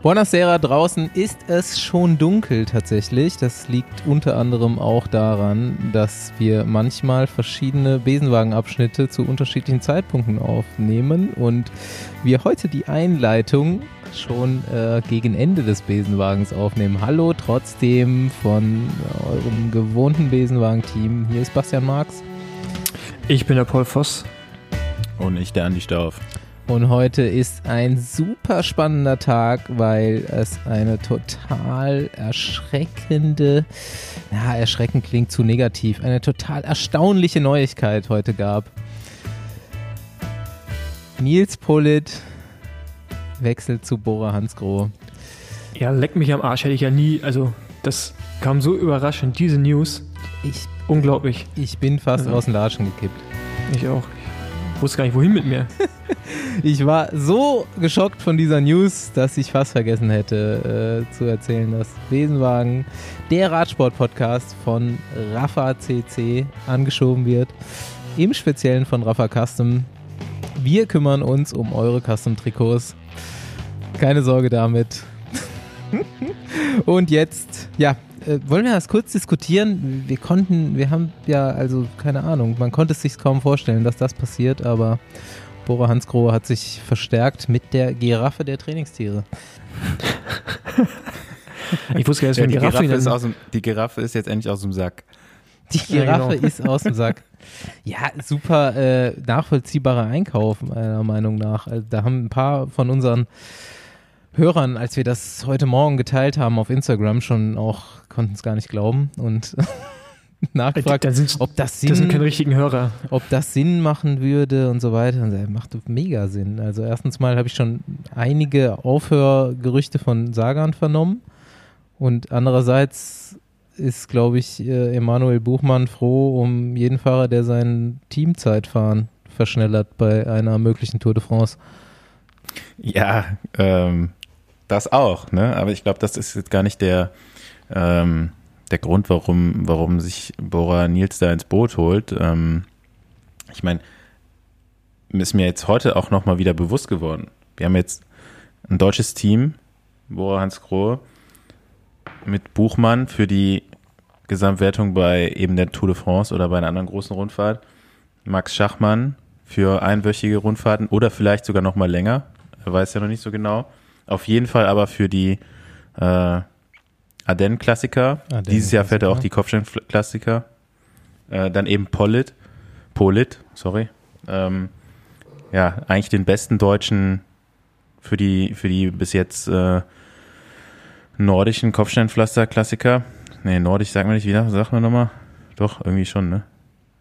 Buonasera, draußen ist es schon dunkel tatsächlich. Das liegt unter anderem auch daran, dass wir manchmal verschiedene Besenwagenabschnitte zu unterschiedlichen Zeitpunkten aufnehmen und wir heute die Einleitung schon äh, gegen Ende des Besenwagens aufnehmen. Hallo trotzdem von eurem gewohnten Besenwagen-Team. Hier ist Bastian Marx. Ich bin der Paul Voss. Und ich, der Andi Stauf. Und heute ist ein super spannender Tag, weil es eine total erschreckende, ja, erschreckend klingt zu negativ, eine total erstaunliche Neuigkeit heute gab. Nils Pollitt wechselt zu Bora Hansgrohe. Ja, leck mich am Arsch, hätte ich ja nie, also das kam so überraschend, diese News. Ich, Unglaublich. ich bin fast Ja. aus dem Latschen gekippt. Ich auch. Ich wusste gar nicht, wohin mit mir. Ich war so geschockt von dieser News, dass ich fast vergessen hätte äh, zu erzählen, dass Besenwagen, der Radsport-Podcast von Rafa CC, angeschoben wird. Im Speziellen von Rafa Custom. Wir kümmern uns um eure Custom-Trikots. Keine Sorge damit. Und jetzt, ja, äh, wollen wir das kurz diskutieren? Wir konnten, wir haben ja, also keine Ahnung, man konnte es sich kaum vorstellen, dass das passiert, aber Bora Hansgrohe hat sich verstärkt mit der Giraffe der Trainingstiere. Ich wusste gar nicht, Ja, die, Giraffe Giraffe ist aus dem, die Giraffe ist jetzt endlich aus dem Sack. Die Ja, Giraffe genau. ist aus dem Sack. Ja, super äh, nachvollziehbarer Einkauf, meiner Meinung nach. Also, da haben ein paar von unseren Hörern, als wir das heute Morgen geteilt haben auf Instagram, schon auch konnten es gar nicht glauben und nachgefragt, dann sind, ob das das sind Sinn keine richtigen Hörer. ob das Sinn machen würde und so weiter. Und er macht mega Sinn. Also erstens mal habe ich schon einige Aufhörgerüchte von Sagan vernommen und andererseits ist, glaube ich, äh, Emanuel Buchmann froh um jeden Fahrer, der sein Teamzeitfahren verschnellert bei einer möglichen Tour de France. Ja, ähm, das auch, ne? Aber ich glaube, das ist jetzt gar nicht der, ähm, der Grund, warum, warum sich Bora Nils da ins Boot holt. Ähm, ich meine, ist mir jetzt heute auch nochmal wieder bewusst geworden. Wir haben jetzt ein deutsches Team, Bora Hans Grohe, mit Buchmann für die Gesamtwertung bei eben der Tour de France oder bei einer anderen großen Rundfahrt. Max Schachmann für einwöchige Rundfahrten oder vielleicht sogar noch mal länger. Er weiß ja noch nicht so genau. Auf jeden Fall aber für die äh, Ardennen-Klassiker. Ardennen-Klassiker. Dieses Jahr fährt er auch die Kopfstein-Klassiker. Äh, dann eben Polit. Polit, sorry. Ähm, ja, eigentlich den besten Deutschen für die, für die bis jetzt äh, nordischen Kopfsteinpflaster-Klassiker. Nee, nordisch sagen wir nicht wieder, sagen wir nochmal. Doch, irgendwie schon, ne?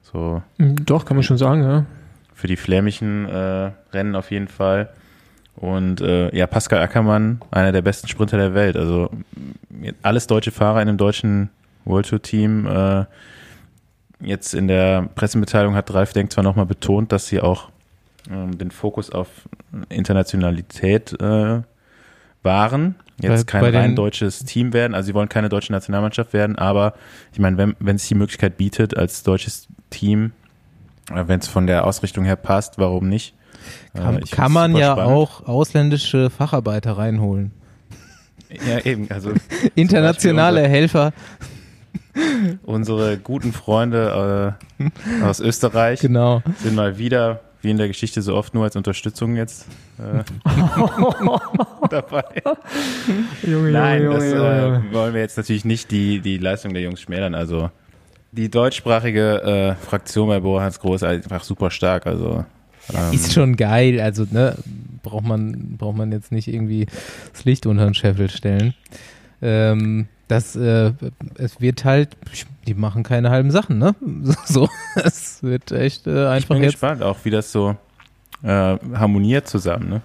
So Doch, kann man schon sagen, ja. für die flämischen äh, Rennen auf jeden Fall. Und äh, ja, Pascal Ackermann, einer der besten Sprinter der Welt. Also alles deutsche Fahrer in einem deutschen World Tour Team. Äh, jetzt in der Pressemitteilung hat Ralf Denk zwar nochmal betont, dass sie auch ähm, den Fokus auf Internationalität äh, waren. Jetzt Bei- kein bei rein deutsches Team werden. Also sie wollen keine deutsche Nationalmannschaft werden, aber ich meine, wenn wenn es die Möglichkeit bietet, als deutsches Team, wenn es von der Ausrichtung her passt, warum nicht? Kann, Äh, kann man ja spannend. auch ausländische Facharbeiter reinholen. Ja, eben. Also Internationale Helfer, unsere guten Freunde äh, aus Österreich genau. sind mal wieder, wie in der Geschichte so oft, nur als Unterstützung jetzt äh, dabei. Junge, Nein, Junge, das Junge, Junge. äh, wollen wir jetzt natürlich nicht die, die Leistung der Jungs schmälern. Also die deutschsprachige äh, Fraktion bei Bora Hans Groß ist einfach super stark. Also ähm, Ist schon geil, also ne, braucht man, braucht man jetzt nicht irgendwie das Licht unter den Scheffel stellen. Ähm, das, äh, es wird halt, die machen keine halben Sachen, ne? So, es wird echt äh, ich einfach bin jetzt. gespannt, auch wie das so äh, harmoniert zusammen. Ne?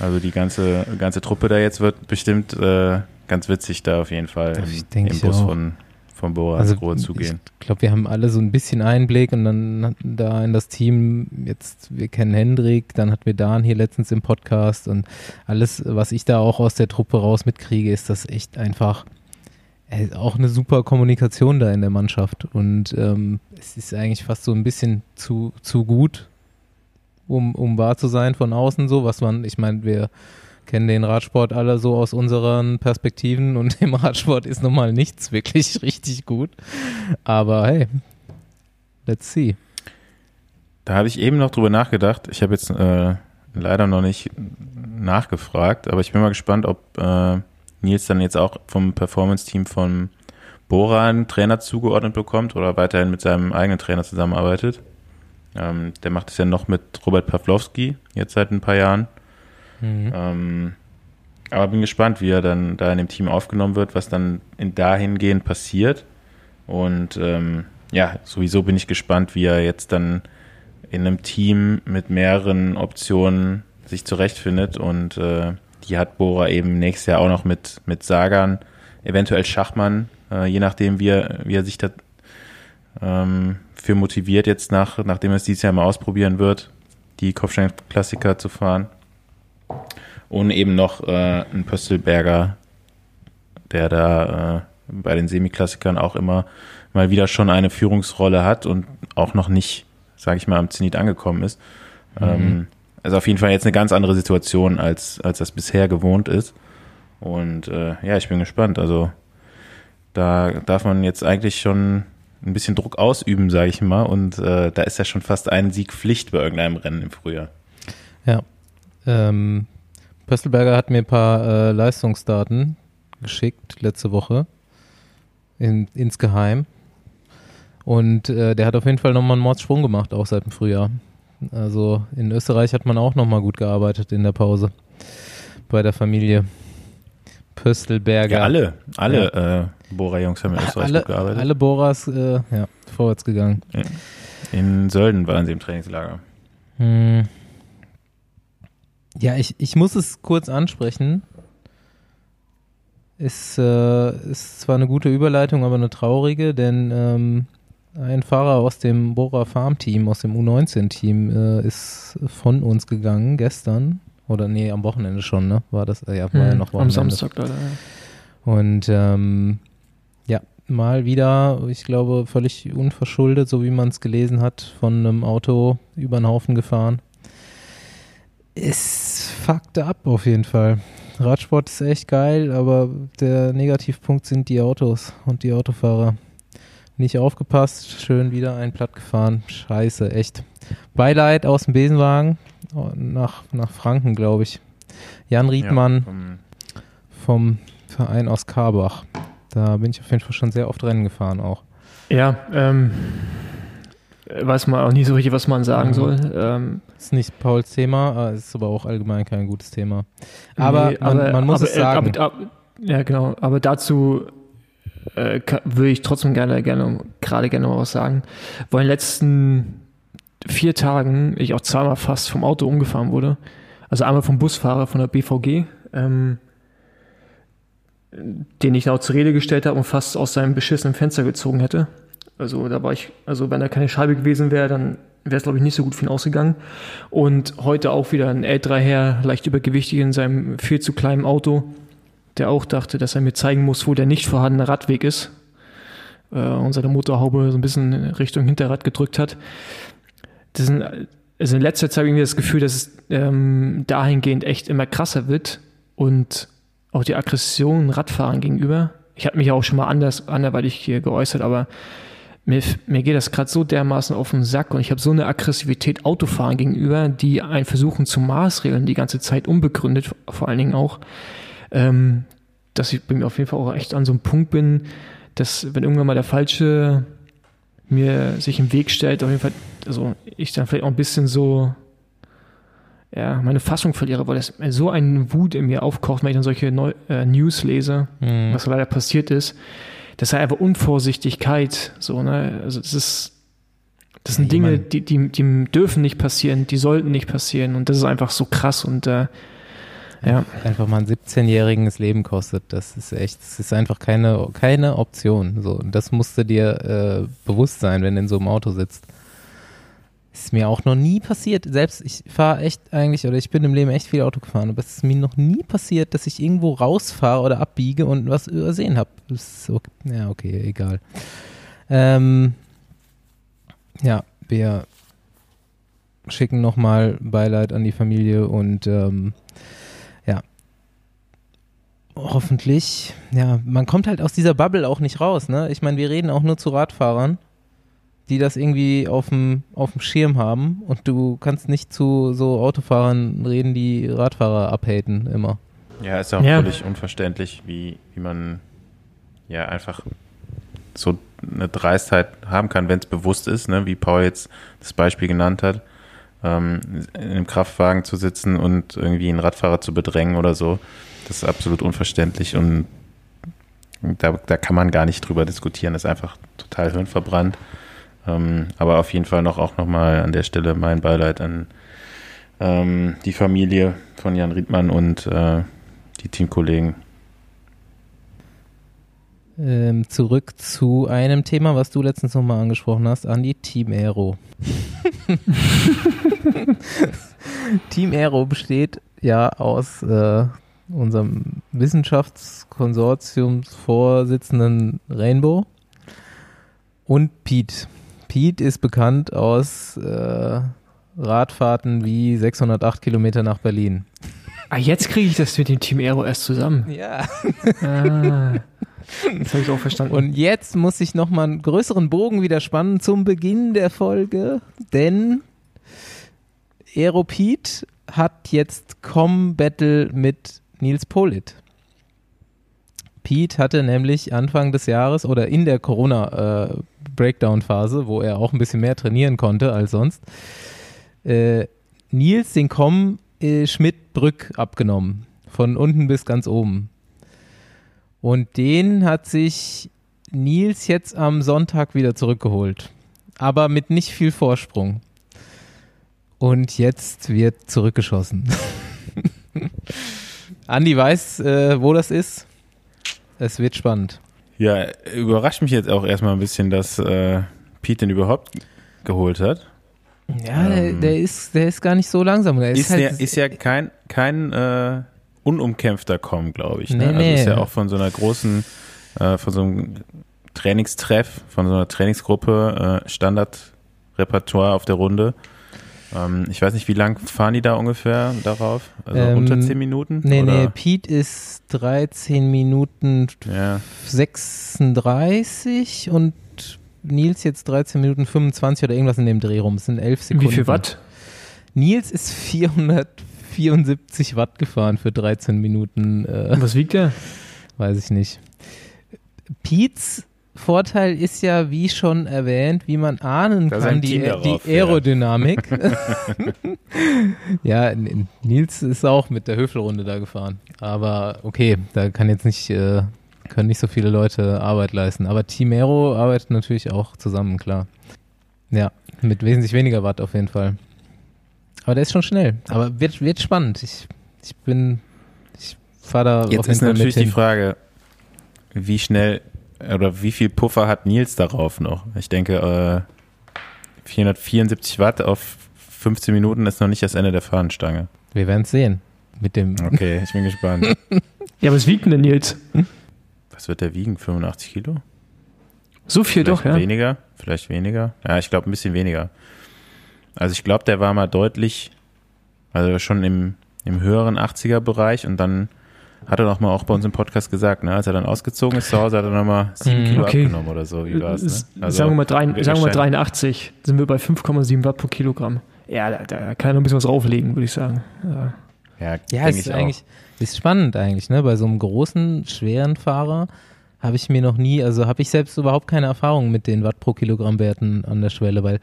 Also die ganze ganze Truppe da jetzt wird bestimmt äh, ganz witzig da auf jeden Fall Ich im, im ich Bus von von Bora Also, zugehen. Ich glaube, wir haben alle so ein bisschen Einblick und dann da in das Team jetzt, wir kennen Hendrik, dann hatten wir Dan hier letztens im Podcast und alles, was ich da auch aus der Truppe raus mitkriege, ist das echt einfach äh, auch eine super Kommunikation da in der Mannschaft und ähm, es ist eigentlich fast so ein bisschen zu, zu gut, um, um wahr zu sein von außen so, was man, ich meine, wir kennen den Radsport alle so aus unseren Perspektiven und im Radsport ist nun mal nichts wirklich richtig gut. Aber hey, let's see. Da habe ich eben noch drüber nachgedacht. Ich habe jetzt äh, leider noch nicht nachgefragt, aber ich bin mal gespannt, ob äh, Nils dann jetzt auch vom Performance-Team von Bora einen Trainer zugeordnet bekommt oder weiterhin mit seinem eigenen Trainer zusammenarbeitet. Ähm, der macht es ja noch mit Robert Pawlowski, jetzt seit ein paar Jahren. Mhm. Ähm, aber bin gespannt, wie er dann da in dem Team aufgenommen wird, was dann in dahingehend passiert. Und ähm, ja, sowieso bin ich gespannt, wie er jetzt dann in einem Team mit mehreren Optionen sich zurechtfindet. Und äh, die hat Bora eben nächstes Jahr auch noch mit, mit Sagan, eventuell Schachmann, äh, je nachdem, wie er, wie er sich da ähm, für motiviert, jetzt nach, nachdem er es dieses Jahr mal ausprobieren wird, die Kopfstein-Klassiker zu fahren. Und eben noch äh, ein Pöstelberger, der da äh, bei den Semiklassikern auch immer mal wieder schon eine Führungsrolle hat und auch noch nicht, sage ich mal, am Zenit angekommen ist. Mhm. Ähm, also auf jeden Fall jetzt eine ganz andere Situation, als, als das bisher gewohnt ist. Und äh, ja, ich bin gespannt. Also da darf man jetzt eigentlich schon ein bisschen Druck ausüben, sage ich mal. Und äh, da ist ja schon fast ein Sieg Pflicht bei irgendeinem Rennen im Frühjahr. Ja. Ähm, Pöstelberger hat mir ein paar äh, Leistungsdaten geschickt letzte Woche. In, insgeheim. Und äh, der hat auf jeden Fall nochmal einen Mordsprung gemacht, auch seit dem Frühjahr. Also in Österreich hat man auch nochmal gut gearbeitet in der Pause. Bei der Familie. Pöstelberger. Ja, alle, alle ja. äh, Bohrer-Jungs haben in Österreich alle, gut gearbeitet. Alle Bohrers, äh, ja, vorwärts gegangen. In Sölden waren sie im Trainingslager. Hm. Ja, ich, ich muss es kurz ansprechen. Ist, äh, ist zwar eine gute Überleitung, aber eine traurige, denn ähm, ein Fahrer aus dem Bora Farm Team, aus dem U19-Team, äh, ist von uns gegangen gestern. Oder nee, am Wochenende schon, ne? War das, äh, ja, war hm, ja noch Wochenende. Am Samstag leider, ja. Und ähm, ja, mal wieder, ich glaube, völlig unverschuldet, so wie man es gelesen hat, von einem Auto über den Haufen gefahren. Es fuckte ab auf jeden Fall. Radsport ist echt geil, aber der Negativpunkt sind die Autos und die Autofahrer. Nicht aufgepasst, schön wieder einen platt gefahren. Scheiße, echt. Beileid aus dem Besenwagen nach, nach Franken, glaube ich. Jan Riedmann ja, vom Verein aus Karbach. Da bin ich auf jeden Fall schon sehr oft Rennen gefahren auch. Ja, ähm, weiß man auch nie so richtig, was man sagen mhm. soll. Ähm, ist nicht Pauls Thema, ist aber auch allgemein kein gutes Thema. Aber, nee, man, man, muss aber, es sagen. Aber, aber, ja, genau. Aber dazu äh, würde ich trotzdem gerne, gerne, gerade gerne mal was sagen. Weil in den letzten vier Tagen ich auch zweimal fast vom Auto umgefahren wurde. Also einmal vom Busfahrer von der BVG, ähm, den ich auch zur Rede gestellt habe und fast aus seinem beschissenen Fenster gezogen hätte. Also da war ich, also wenn da keine Scheibe gewesen wäre, dann wäre es glaube ich nicht so gut für ihn ausgegangen. Und heute auch wieder ein älterer Herr, leicht übergewichtig in seinem viel zu kleinen Auto, der auch dachte, dass er mir zeigen muss, wo der nicht vorhandene Radweg ist äh, und seine Motorhaube so ein bisschen Richtung Hinterrad gedrückt hat das sind, also in letzter Zeit habe ich irgendwie das Gefühl, dass es ähm, dahingehend echt immer krasser wird und auch die Aggression Radfahren gegenüber. Ich habe mich ja auch schon mal anders, anderweitig hier geäußert, aber mir, mir geht das gerade so dermaßen auf den Sack und ich habe so eine Aggressivität Autofahren gegenüber, die einen versuchen zu maßregeln, die ganze Zeit unbegründet, vor allen Dingen auch, ähm, dass ich bei mir auf jeden Fall auch echt an so einem Punkt bin, dass wenn irgendwann mal der falsche mir sich im Weg stellt, auf jeden Fall, also ich dann vielleicht auch ein bisschen so, ja, meine Fassung verliere, weil das so ein Wut in mir aufkocht, wenn ich dann solche Neu äh, News lese, mhm. was leider passiert ist. Das sei einfach Unvorsichtigkeit, so, ne, also das ist, das sind ja, Dinge, die, die, die dürfen nicht passieren, die sollten nicht passieren und das ist einfach so krass und äh, ja. Einfach mal ein 17-jährigen das Leben kostet. Das ist echt, das ist einfach keine, keine Option. So, und das musste dir äh, bewusst sein, wenn du in so einem Auto sitzt. Ist mir auch noch nie passiert. Selbst ich fahre echt eigentlich, oder ich bin im Leben echt viel Auto gefahren, aber es ist mir noch nie passiert, dass ich irgendwo rausfahre oder abbiege und was übersehen habe. Okay. Ja, okay, egal. Ähm, ja, wir schicken nochmal Beileid an die Familie und ähm, hoffentlich. Ja, man kommt halt aus dieser Bubble auch nicht raus, ne? Ich meine, wir reden auch nur zu Radfahrern, die das irgendwie auf dem auf dem Schirm haben und du kannst nicht zu so Autofahrern reden, die Radfahrer abhaten immer. Ja, ist auch Ja. völlig unverständlich, wie, wie man ja einfach so eine Dreistheit haben kann, wenn es bewusst ist, ne? wie Paul jetzt das Beispiel genannt hat, ähm, in einem Kraftwagen zu sitzen und irgendwie einen Radfahrer zu bedrängen oder so. Das ist absolut unverständlich und da, da kann man gar nicht drüber diskutieren. Das ist einfach total hirnverbrannt. Ähm, aber auf jeden Fall noch auch nochmal an der Stelle mein Beileid an ähm, die Familie von Jan Riedmann und äh, die Teamkollegen. Ähm, zurück zu einem Thema, was du letztens nochmal angesprochen hast, Andi, Team Aero. Team Aero besteht ja aus äh, unserem Wissenschaftskonsortiumsvorsitzenden Rainbow und Pete. Pete ist bekannt aus äh, Radfahrten wie 608 Kilometer nach Berlin. Ah, jetzt kriege ich das mit dem Team Aero erst zusammen. Ja. Ah, jetzt habe ich auch verstanden. Und jetzt muss ich nochmal einen größeren Bogen wieder spannen zum Beginn der Folge, denn Aeropete hat jetzt Com-Battle mit Nils Polit. Pete hatte nämlich Anfang des Jahres oder in der Corona-Breakdown-Phase, wo er auch ein bisschen mehr trainieren konnte als sonst, äh, Nils den Com äh, Schmidt-Brück abgenommen. Von unten bis ganz oben. Und den hat sich Nils jetzt am Sonntag wieder zurückgeholt. Aber mit nicht viel Vorsprung. Und jetzt wird zurückgeschossen. Andi weiß, äh, wo das ist. Es wird spannend. Ja, überrascht mich jetzt auch erstmal ein bisschen, dass äh, Pete den überhaupt geholt hat. Ja, der, Ähm. der, ist, der ist gar nicht so langsam. Der ist, Ist, halt, der, ist ja kein, kein äh, unumkämpfter Com, glaube ich. Ne? Nee, Also nee. ist ja auch von so einer großen, äh, von so einem Trainingstreff, von so einer Trainingsgruppe, äh, Standardrepertoire auf der Runde. Ähm, ich weiß nicht, wie lang fahren die da ungefähr darauf? Also Ähm, unter 10 Minuten? Nee, oder? nee, Pete ist 13 Minuten Ja, 36 und Nils jetzt 13 Minuten 25 oder irgendwas in dem Dreh rum. Es sind 11 Sekunden. Wie viel Watt? Nils ist 474 Watt gefahren für 13 Minuten. Äh, Und was wiegt der? weiß ich nicht. Pete's Vorteil ist ja, wie schon erwähnt, wie man ahnen Dass kann, die, die darauf fährt. Aerodynamik. ja, N- Nils ist auch mit der Höfelrunde da gefahren. Aber okay, da kann jetzt nicht, äh, können nicht so viele Leute Arbeit leisten. Aber Team Aero arbeitet natürlich auch zusammen, klar. Ja, mit wesentlich weniger Watt auf jeden Fall. Aber der ist schon schnell. Aber wird, wird spannend. Ich, ich bin, ich fahre da auf Jetzt jeden ist Fall natürlich die. Frage, wie schnell oder wie viel Puffer hat Nils darauf noch? Ich denke, äh, 474 Watt auf 15 Minuten ist noch nicht das Ende der Fahnenstange. Wir werden es sehen. Mit dem. Okay, ich bin gespannt. Ja, was wiegt denn der Nils? Was wird der wiegen? 85 Kilo? So viel Vielleicht doch, ja. weniger? Vielleicht weniger? Ja, ich glaube ein bisschen weniger. Also ich glaube, der war mal deutlich, also schon im, im höheren 80er-Bereich und dann hat er noch mal auch bei uns im Podcast gesagt, ne, als er dann ausgezogen ist zu Hause, hat er noch mal 7 Mhm. Kilo Okay. abgenommen oder so. Wie war's, ne? Also, sagen wir mal, drei, sagen wir mal wahrscheinlich- 83, sind wir bei 5,7 Watt pro Kilogramm. Ja, da, da kann er noch ein bisschen was drauflegen, würde ich sagen. Ja. Ja, Ja, denke es ich ist auch. eigentlich ist spannend eigentlich, ne? Bei so einem großen, schweren Fahrer habe ich mir noch nie, also habe ich selbst überhaupt keine Erfahrung mit den Watt pro Kilogramm Werten an der Schwelle, weil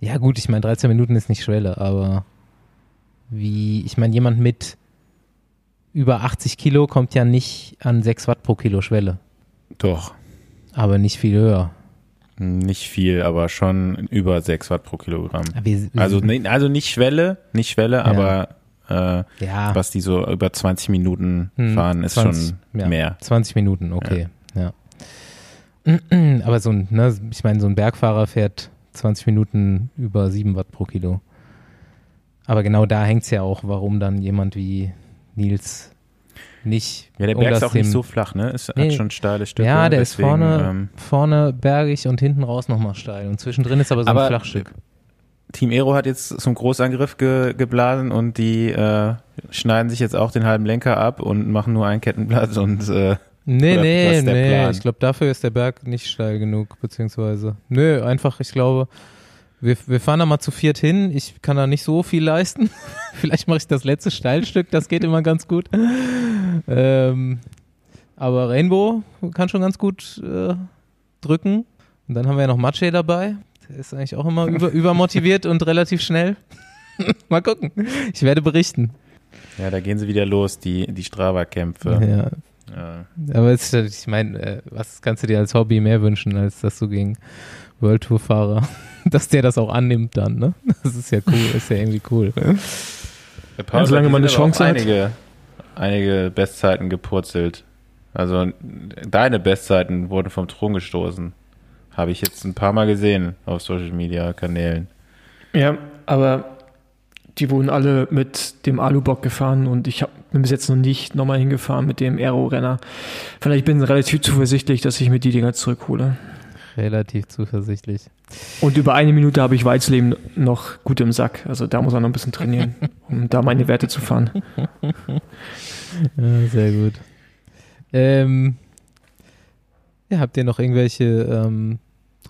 ja gut, ich meine 13 Minuten ist nicht Schwelle, aber wie, ich meine jemand mit über 80 Kilo kommt ja nicht an 6 Watt pro Kilo Schwelle, Doch. aber nicht viel höher. Nicht viel, aber schon über 6 Watt pro Kilogramm. Wir, wir, Also, also nicht Schwelle, nicht Schwelle, aber äh, ja, was die so über 20 Minuten Hm, fahren, ist 20, schon ja. mehr. 20 Minuten, okay, ja. Aber so ein, ne, ich meine, so ein Bergfahrer fährt 20 Minuten über 7 Watt pro Kilo. Aber genau da hängt es ja auch, warum dann jemand wie Nils nicht. Ja, der um Berg ist auch nicht so flach, ne? Es Nee. hat schon steile Stücke. Ja, der deswegen, ist vorne, ähm, vorne bergig und hinten raus nochmal steil. Und zwischendrin ist aber so Aber- ein Flachstück. Team Aero hat jetzt zum Großangriff ge, geblasen und die äh, schneiden sich jetzt auch den halben Lenker ab und machen nur ein Kettenblatt und äh, Nee, nee, nee. Plan? Ich glaube, dafür ist der Berg nicht steil genug, beziehungsweise. Nö, einfach, ich glaube, wir, wir fahren da mal zu viert hin. Ich kann da nicht so viel leisten. Vielleicht mache ich das letzte Steilstück, das geht immer ganz gut. Ähm, aber Rainbow kann schon ganz gut äh, drücken. Und dann haben wir ja noch Matsche dabei. Der ist eigentlich auch immer über, übermotiviert und relativ schnell. mal gucken. Ich werde berichten. ja, da gehen sie wieder los, die, die Strava-Kämpfe. Ja, Ja. Aber es, ist- ich meine, äh, was kannst du dir als Hobby mehr wünschen, als dass du gegen World Tour Fahrer, dass der das auch annimmt dann, ne? Das ist ja cool, ist ja irgendwie cool. Der Paul solange man eine Chance hat. einige, einige Bestzeiten gepurzelt. Also deine Bestzeiten wurden vom Thron gestoßen. Habe ich jetzt ein paar Mal gesehen auf Social Media Kanälen. Ja, aber die wurden alle mit dem Alubock gefahren und ich hab, bin bis jetzt noch nicht nochmal hingefahren mit dem Aero-Renner. Vielleicht bin ich relativ zuversichtlich, dass ich mir die Dinger zurückhole. Relativ zuversichtlich. Und über eine Minute habe ich Weizleben noch gut im Sack. Also da muss er noch ein bisschen trainieren, um da meine Werte zu fahren. Ja, sehr gut. Ähm, ja, habt ihr noch irgendwelche ähm,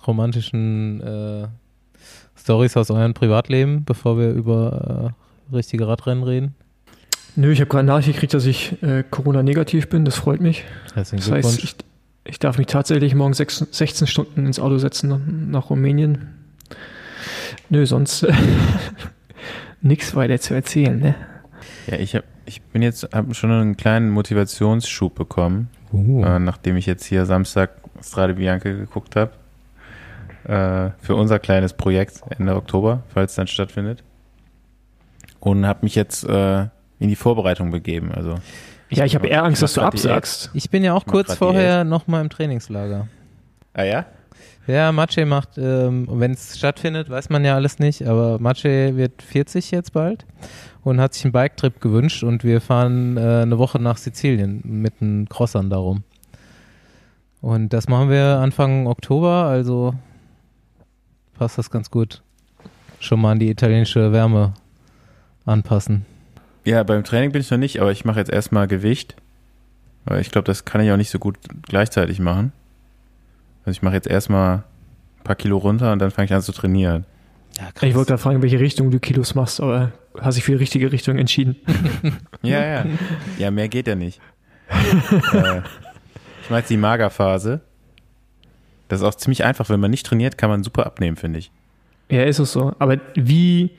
romantischen äh, Stories aus eurem Privatleben, bevor wir über äh, richtige Radrennen reden? Nö, ich habe gerade Nachricht gekriegt, dass ich äh, Corona-negativ bin. Das freut mich. Herzlichen Das heißt, ich, ich darf mich tatsächlich morgen sechs, 16 Stunden ins Auto setzen nach, nach Rumänien. Nö, sonst äh, nichts weiter zu erzählen. Ne? Ja, ich, hab, ich bin jetzt hab schon einen kleinen Motivationsschub bekommen, Uh. äh, nachdem ich jetzt hier Samstag Strade Bianca geguckt habe. Äh, für unser kleines Projekt Ende Oktober, falls es dann stattfindet. Und habe mich jetzt äh, in die Vorbereitung begeben. Also Ja, ich habe eher Angst, dass du absagst. Ich bin ja auch kurz vorher noch mal im Trainingslager. Ah ja? Ja, Maciej macht, ähm, wenn es stattfindet, weiß man ja alles nicht, aber Maciej wird 40 jetzt bald und hat sich einen Biketrip gewünscht und wir fahren äh, eine Woche nach Sizilien mit den Crossern darum. Und das machen wir Anfang Oktober, also passt das ganz gut. Schon mal an die italienische Wärme anpassen. Ja, beim Training bin ich noch nicht, aber ich mache jetzt erstmal Gewicht. Weil ich glaube, das kann ich auch nicht so gut gleichzeitig machen. Also ich mache jetzt erstmal ein paar Kilo runter und dann fange ich an zu trainieren. Ja, Ich wollte gerade fragen, in welche Richtung du Kilos machst, aber hast dich für die richtige Richtung entschieden. Ja, ja. Ja, mehr geht ja nicht. äh, ich mache jetzt die Magerphase. Das ist auch ziemlich einfach. Wenn man nicht trainiert, kann man super abnehmen, finde ich. Ja, ist es so. Aber wie,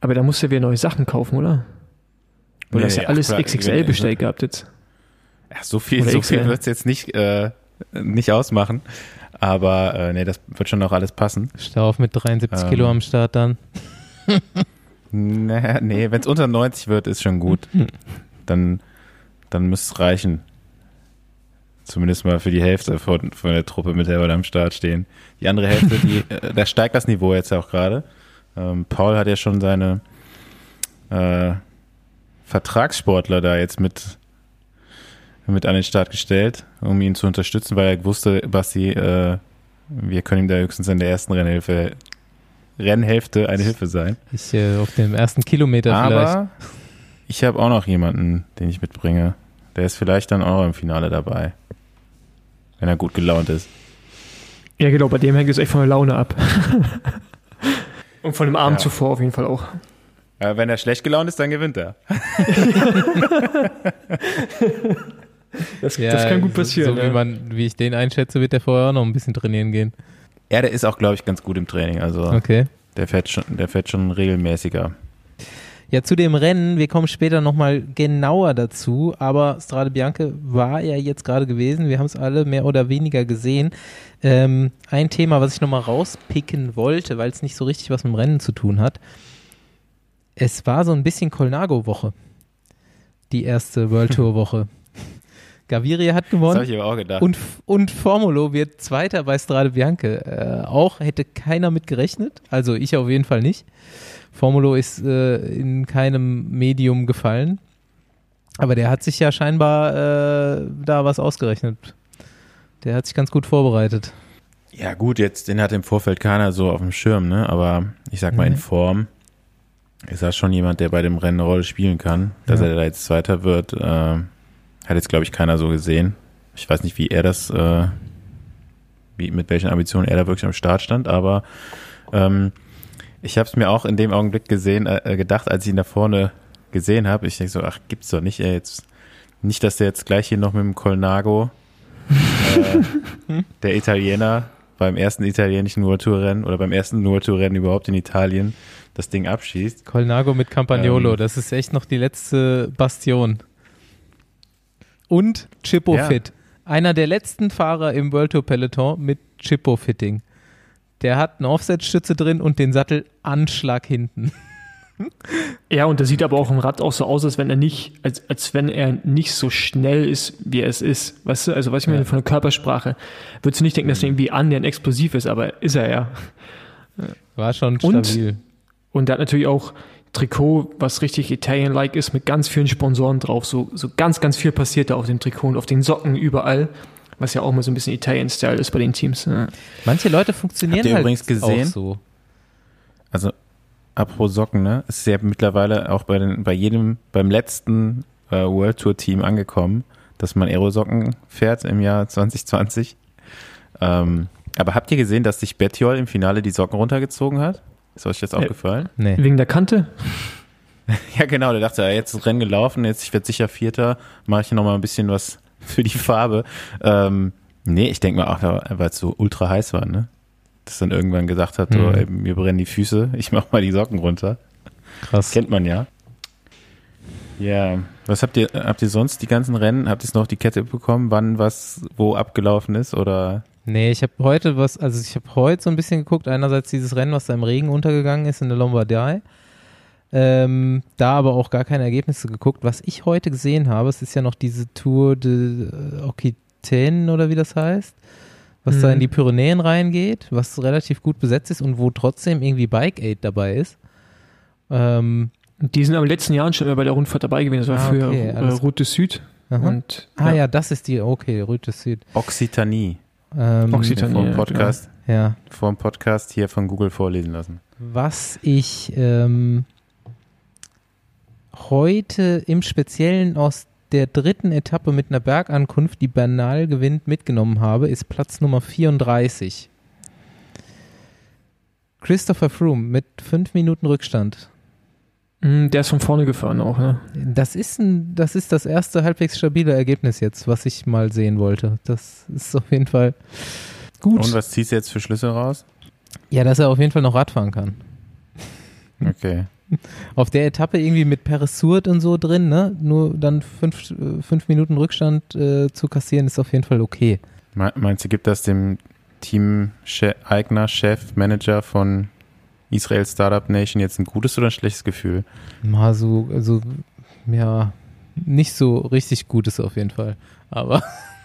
aber da musst du ja wieder neue Sachen kaufen, oder? Du Nee, hast ja ach, alles klar, XXL bestellt gehabt jetzt. Ja, so viel, Oder so viel wird es jetzt nicht, äh, nicht ausmachen. Aber äh, nee, das wird schon auch alles passen. Stau auf mit 73 Ähm. Kilo am Start dann. Nee, nee wenn es unter 90 wird, ist schon gut. Dann, dann müsste es reichen. Zumindest mal für die Hälfte von, von der Truppe, mit da am Start stehen. Die andere Hälfte, die, äh, da steigt das Niveau jetzt ja auch gerade. Ähm, Paul hat ja schon seine äh, Vertragssportler da jetzt mit, mit an den Start gestellt, um ihn zu unterstützen, weil er wusste, Basti, äh, wir können ihm da höchstens in der ersten Rennhilfe, Rennhälfte eine Hilfe sein. Ich äh, auf dem ersten Kilometer vielleicht. Aber ich habe auch noch jemanden, den ich mitbringe. Der ist vielleicht dann auch im Finale dabei. Wenn er gut gelaunt ist. Ja, genau, bei dem hängt es echt von der Laune ab. Und von dem Abend Ja. zuvor auf jeden Fall auch. Aber wenn er schlecht gelaunt ist, dann gewinnt er. Das, Ja, das kann gut so- passieren. So, ja. wie, man, wie ich den einschätze, wird der vorher auch noch ein bisschen trainieren gehen. Ja, der ist auch, glaube ich, ganz gut im Training. Also Okay. der fährt schon, der fährt schon regelmäßiger. Ja, zu dem Rennen, wir kommen später nochmal genauer dazu, aber Strade Bianca war ja jetzt gerade gewesen, wir haben es alle mehr oder weniger gesehen. Ähm, ein Thema, was ich nochmal rauspicken wollte, weil es nicht so richtig was mit dem Rennen zu tun hat. Es war so ein bisschen Colnago-Woche, die erste World Tour-Woche. Gaviria hat Das gewonnen. habe ich aber auch gedacht. Und, und Formulo wird Zweiter bei Strade Bianca. Äh, auch hätte keiner mit gerechnet. Also ich auf jeden Fall nicht. Formulo ist äh, in keinem Medium gefallen. Aber der hat sich ja scheinbar äh, da was ausgerechnet. Der hat sich ganz gut vorbereitet. Ja, gut, jetzt, den hat im Vorfeld keiner so auf dem Schirm, ne? Aber ich sag mal, in Nee. Form ist er schon jemand, der bei dem Rennen eine Rolle spielen kann. Dass Ja. er da jetzt Zweiter wird, äh, hat jetzt, glaube ich, keiner so gesehen. Ich weiß nicht, wie er das, äh, wie, mit welchen Ambitionen er da wirklich am Start stand, aber ähm, ich habe es mir auch in dem Augenblick gesehen, äh, gedacht, als ich ihn da vorne gesehen habe. Ich denke so, ach, gibt's doch nicht, ey, jetzt nicht, dass der jetzt gleich hier noch mit dem Colnago, äh, der Italiener, beim ersten italienischen World Tour Rennen oder beim ersten World Tour Rennen überhaupt in Italien das Ding abschießt. Colnago mit Campagnolo, Ähm. das ist echt noch die letzte Bastion. Und Chippo Ja. Fit. Einer der letzten Fahrer im World Tour Peloton mit Chippo Fitting. Der hat eine Offset-Stütze drin und den Sattelanschlag hinten. Ja, und da sieht aber auch im Rad auch so aus, als wenn er nicht, als, als wenn er nicht so schnell ist, wie er es ist. Weißt du, also was ich meine Ja. von der Körpersprache. Würdest du nicht denken, dass er irgendwie annähernd explosiv ist, aber ist er ja. War schon Und- stabil. Und der hat natürlich auch Trikot, was richtig Italian-like ist, mit ganz vielen Sponsoren drauf. So, so ganz, ganz viel passiert da auf dem Trikot und auf den Socken überall. Was ja auch mal so ein bisschen Italian-Style ist bei den Teams. Ja. Manche Leute funktionieren Habt ihr halt übrigens gesehen? auch so. Also, apropos Socken, ne? Es ist ja mittlerweile auch bei, den, bei jedem, beim letzten äh, World Tour Team angekommen, dass man Aerosocken fährt im Jahr 2020. Ähm, aber habt ihr gesehen, dass sich Bettiol im Finale die Socken runtergezogen hat? Ist euch das Ja. aufgefallen? Nee. Wegen der Kante? Ja, genau. Der dachte, jetzt ist das Rennen gelaufen, jetzt ich werde sicher Vierter, mache ich noch mal ein bisschen was für die Farbe. Ähm, nee, ich denke mal, auch, weil es so ultra heiß war, ne? Dass dann irgendwann gesagt hat, so, Mhm. ey, mir brennen die Füße, ich mach mal die Socken runter. Krass. Kennt man ja. Ja, was habt ihr, habt ihr sonst die ganzen Rennen, habt ihr noch die Kette bekommen, wann was wo abgelaufen ist oder? Nee, ich habe heute was, also ich habe heute so ein bisschen geguckt, einerseits dieses Rennen, was da im Regen untergegangen ist in der Lombardei. Ähm, da aber auch gar keine Ergebnisse geguckt. Was ich heute gesehen habe, es ist ja noch diese Tour de Occitane oder wie das heißt, was da Mhm. in die Pyrenäen reingeht, was relativ gut besetzt ist und wo trotzdem irgendwie Bike Aid dabei ist. Ähm, Die sind aber in den letzten Jahren schon immer bei der Rundfahrt dabei gewesen. Das war Ah, für okay, äh, Route Süd. Und, ah ja. das ist die, okay, Route Süd. Occitanie. Ähm, Occitanie. Vom ja, Podcast, Ja, vom Podcast hier von Google vorlesen lassen. Was ich ähm, heute im Speziellen aus der dritten Etappe mit einer Bergankunft, die Bernal gewinnt, mitgenommen habe, ist Platz Nummer 34. Christopher Froome mit fünf Minuten Rückstand. Mm, Der ist von vorne gefahren auch, ne? Das ist, ein, das ist das erste halbwegs stabile Ergebnis jetzt, was ich mal sehen wollte. Das ist auf jeden Fall gut. Und was ziehst du jetzt für Schlüsse raus? Ja, dass er auf jeden Fall noch Radfahren kann. Okay. Auf der Etappe irgendwie mit Peresurt und so drin, ne? Nur dann fünf, äh, fünf Minuten Rückstand äh, zu kassieren, ist auf jeden Fall okay. Me- Meinst du, gibt das dem Team-Eigner, Chef, Manager von Israel Startup Nation jetzt ein gutes oder ein schlechtes Gefühl? Mal so, also, ja, nicht so richtig gut ist auf jeden Fall. Aber,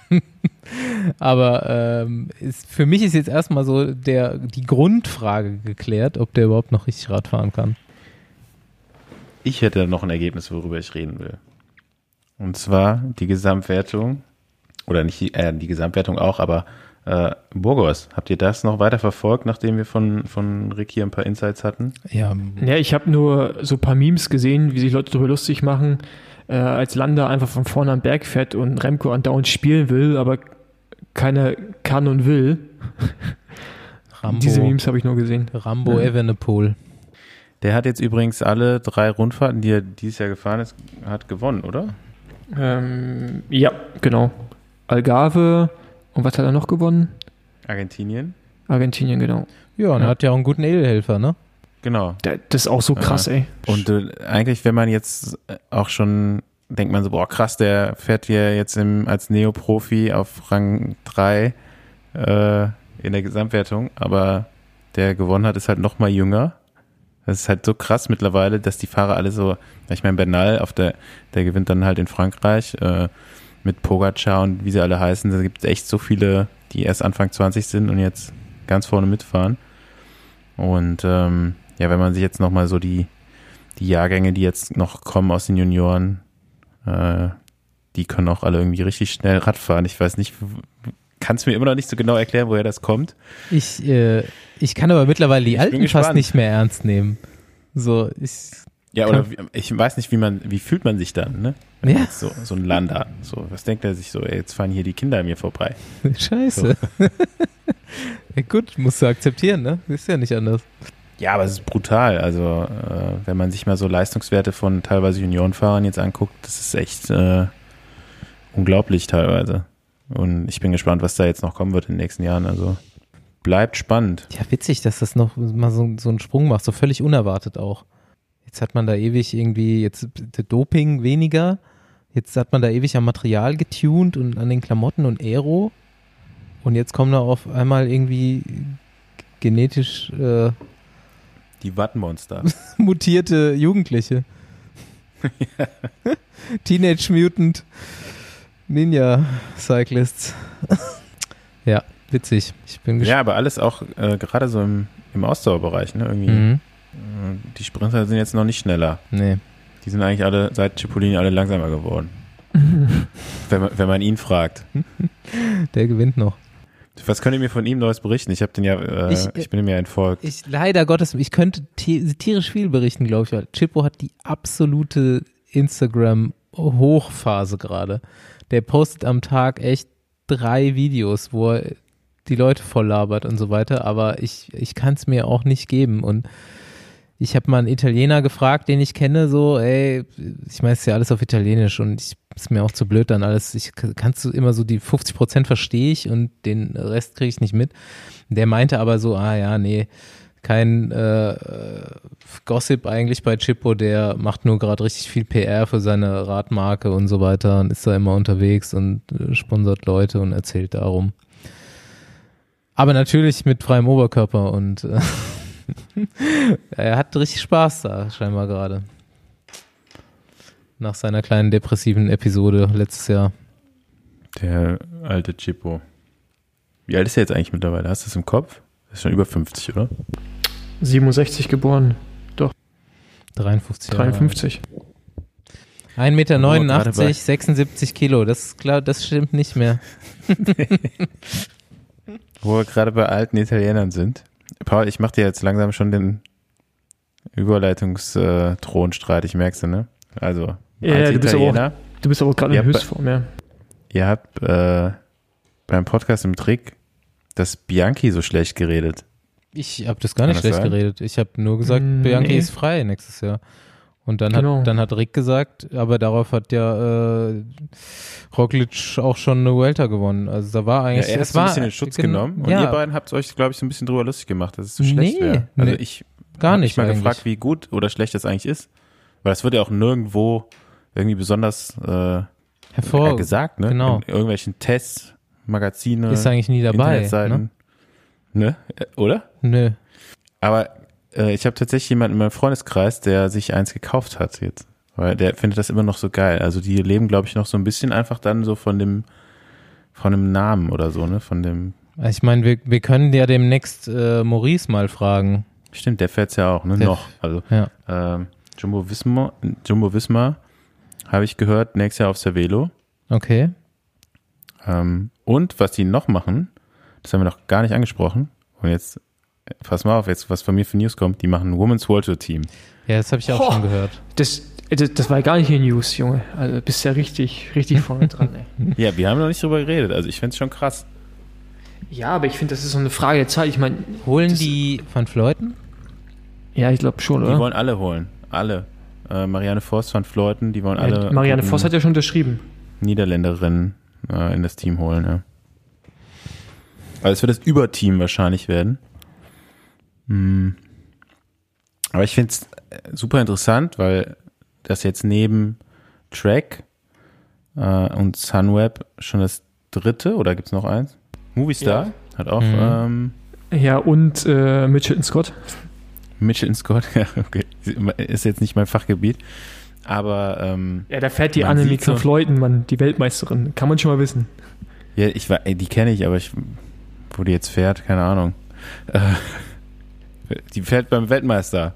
aber ähm, ist, für mich ist jetzt erstmal so der, die Grundfrage geklärt, ob der überhaupt noch richtig Rad fahren kann. Ich hätte noch ein Ergebnis, worüber ich reden will. Und zwar die Gesamtwertung, oder nicht die, äh, die Gesamtwertung auch, aber äh, Burgos, habt ihr das noch weiter verfolgt, nachdem wir von, von Rick hier ein paar Insights hatten? Ja, Ja, ich habe nur so ein paar Memes gesehen, wie sich Leute darüber lustig machen, äh, als Landa einfach von vorne am Berg fährt und Remco andauernd spielen will, aber keiner kann und will. Rambo, Diese Memes habe ich nur gesehen. Rambo Ja. Evenepoel. Der hat jetzt übrigens alle drei Rundfahrten, die er dieses Jahr gefahren ist, hat gewonnen, oder? Ähm, ja, genau. Algarve und was hat er noch gewonnen? Argentinien? Argentinien, genau. Ja, und er Ja. hat ja auch einen guten Edelhelfer, ne? Genau. Da- Das ist auch so krass, ey. Und äh, eigentlich, wenn man jetzt auch schon, denkt man so, boah, krass, der fährt ja jetzt im, als Neoprofi auf Rang 3 äh, in der Gesamtwertung, aber der gewonnen hat, ist halt noch mal jünger. Das ist halt so krass mittlerweile, dass die Fahrer alle so, ich meine, Bernal, auf der, der gewinnt dann halt in Frankreich äh, mit Pogacar und wie sie alle heißen. Da gibt es echt so viele, die erst Anfang 20 sind und jetzt ganz vorne mitfahren. Und ähm, ja, wenn man sich jetzt nochmal so die, die Jahrgänge, die jetzt noch kommen aus den Junioren, äh, die können auch alle irgendwie richtig schnell Rad fahren. Ich weiß nicht, kann es mir immer noch nicht so genau erklären, woher das kommt. Ich, äh, ich kann aber mittlerweile die Ich alten fast nicht mehr ernst nehmen. So, ich, Ja, oder wie, ich weiß nicht, wie man, wie fühlt man sich dann, ne? Wenn Ja. so, so ein Lander, so, was denkt er sich so, ey, jetzt fahren hier die Kinder an mir vorbei. scheiße. ja, gut, musst du akzeptieren, ne? Ist ja nicht anders. Ja, aber es ist brutal. Also, äh, wenn man sich mal so Leistungswerte von teilweise Juniorenfahrern jetzt anguckt, das ist echt äh, unglaublich teilweise. Und ich bin gespannt, was da jetzt noch kommen wird in den nächsten Jahren. Also, bleibt spannend. Ja, witzig, dass das noch mal so, so einen Sprung macht, so völlig unerwartet auch. Jetzt hat man da ewig irgendwie, jetzt Doping weniger, jetzt hat man da ewig am Material getuned und an den Klamotten und Aero. Und jetzt kommen da auf einmal irgendwie genetisch äh, Die Wattenmonster. mutierte Jugendliche. Teenage Mutant Ninja Cyclists. ja, witzig. Ich bin ja, gespannt. aber alles auch äh, gerade so im, im Ausdauerbereich, ne? Irgendwie. Mhm. Äh, Die Sprinter sind jetzt noch nicht schneller. Nee. Die sind eigentlich alle seit Cipollini alle langsamer geworden. wenn, man, wenn man ihn fragt. Der gewinnt noch. Was könnt ihr mir von ihm Neues berichten? Ich habe den ja, äh, Ich- ich, bin ihm ja entfolgt. Ich, leider Gottes, ich könnte ti- tierisch viel berichten, glaube ich. weil Chippo hat die absolute Instagram-Hochphase gerade. Der postet am Tag echt drei Videos, wo er die Leute voll labert und so weiter, aber ich, ich kann es mir auch nicht geben. Und ich habe mal einen Italiener gefragt, den ich kenne, so, ey, ich meine, es ist ja alles auf Italienisch und ich ist mir auch zu blöd dann alles. Ich kannst du immer so die 50 Prozent verstehe ich und den Rest kriege ich nicht mit. Der meinte aber so, ah ja, nee, kein äh, Gossip eigentlich bei Chippo, der macht nur gerade richtig viel PR für seine Radmarke und so weiter und ist da immer unterwegs und äh, sponsert Leute und erzählt darum. Aber natürlich mit freiem Oberkörper und äh, er hat richtig Spaß da scheinbar gerade. Nach seiner kleinen depressiven Episode letztes Jahr. Der alte Chippo. Wie alt ist er jetzt eigentlich mittlerweile? Hast du das im Kopf? Ist schon über 50, oder? 67 geboren, 53 Jahre. 53. 1,89 Meter, bei- 76 Kilo. Das ist klar, das stimmt nicht mehr. Wo wir gerade bei alten Italienern sind. Paul, ich mache dir jetzt langsam schon den Überleitungsthronstreit, ich merk's du, ne? Also, Ja, alte du bist aber auch- Italiener. Du bist aber gerade Ja, in Höchstform, ja. Ihr habt äh, beim Podcast im Trick das Bianchi so schlecht geredet. Ich habe das gar nicht das schlecht sein? geredet. Ich habe nur gesagt, Mm, Bianchi nee. ist frei nächstes Jahr. Und dann, Genau. hat, dann hat Rick gesagt, aber darauf hat ja äh, Roglic auch schon eine Vuelta gewonnen. Also da war Ja, eigentlich, er hat es so ein bisschen den Schutz gen- genommen und ja, ihr beiden habt euch, glaube ich, so ein bisschen drüber lustig gemacht, dass es so schlecht Nee, wäre. Also nee, ich gar hab nicht mich mal eigentlich. gefragt, wie gut oder schlecht das eigentlich ist. Weil es wird ja auch nirgendwo irgendwie besonders äh, hervor ja, gesagt, ne? genau. In irgendwelchen Tests, Magazine, ist eigentlich nie dabei. Internetseiten. Ne? Ne? Oder? Nö. Aber äh, ich habe tatsächlich jemanden in meinem Freundeskreis, der sich eins gekauft hat jetzt. Weil der findet das immer noch so geil. Also die leben, glaube ich, noch so ein bisschen einfach dann so von dem, von dem Namen oder so, ne? Von dem, Ich meine, wir, wir können ja demnächst äh, Maurice mal fragen. stimmt, der fährt's ja auch, ne? Der- noch. Also Ja. ähm, Jumbo Wismar, Jumbo Wismar habe ich gehört, nächstes Jahr auf Cervelo. Okay. Ähm, und was die noch machen, das haben wir noch gar nicht angesprochen. Und jetzt, pass mal auf, jetzt was von mir für News kommt, die machen ein Women's World Tour Team. Ja, das habe ich auch Ho. schon gehört. Das, das, das war gar nicht in News, Junge. Also bist ja richtig, richtig vorne dran, ey. Ja, wir haben noch nicht drüber geredet. Also ich find's schon krass. Ja, aber ich finde, das ist so eine Frage der Zeit. Ich meine, Holen Das- die Van Fleuten? ja, ich glaube schon, Die oder? wollen alle holen. Alle. Äh, Marianne Voss van Fleuten, die wollen Ja, alle Marianne Voss hat ja schon unterschrieben. Niederländerinnen äh, in das Team holen, ja. Also es wird das Überteam wahrscheinlich werden. Hm. Aber ich finde es super interessant, weil das jetzt neben Track äh, und Sunweb schon das dritte, oder gibt's noch eins? Movistar Ja. hat auch Mhm. ähm, Ja, und äh, Mitchelton Scott. Mitchell Scott, ja, okay. Ist jetzt nicht mein Fachgebiet. Aber ähm, Ja, da fährt die so- van Fleuten, Mann, die Weltmeisterin. Kann man schon mal wissen. ja, ich war, die kenne ich, aber ich, wo die jetzt fährt, keine Ahnung. Äh, die fährt beim Weltmeister.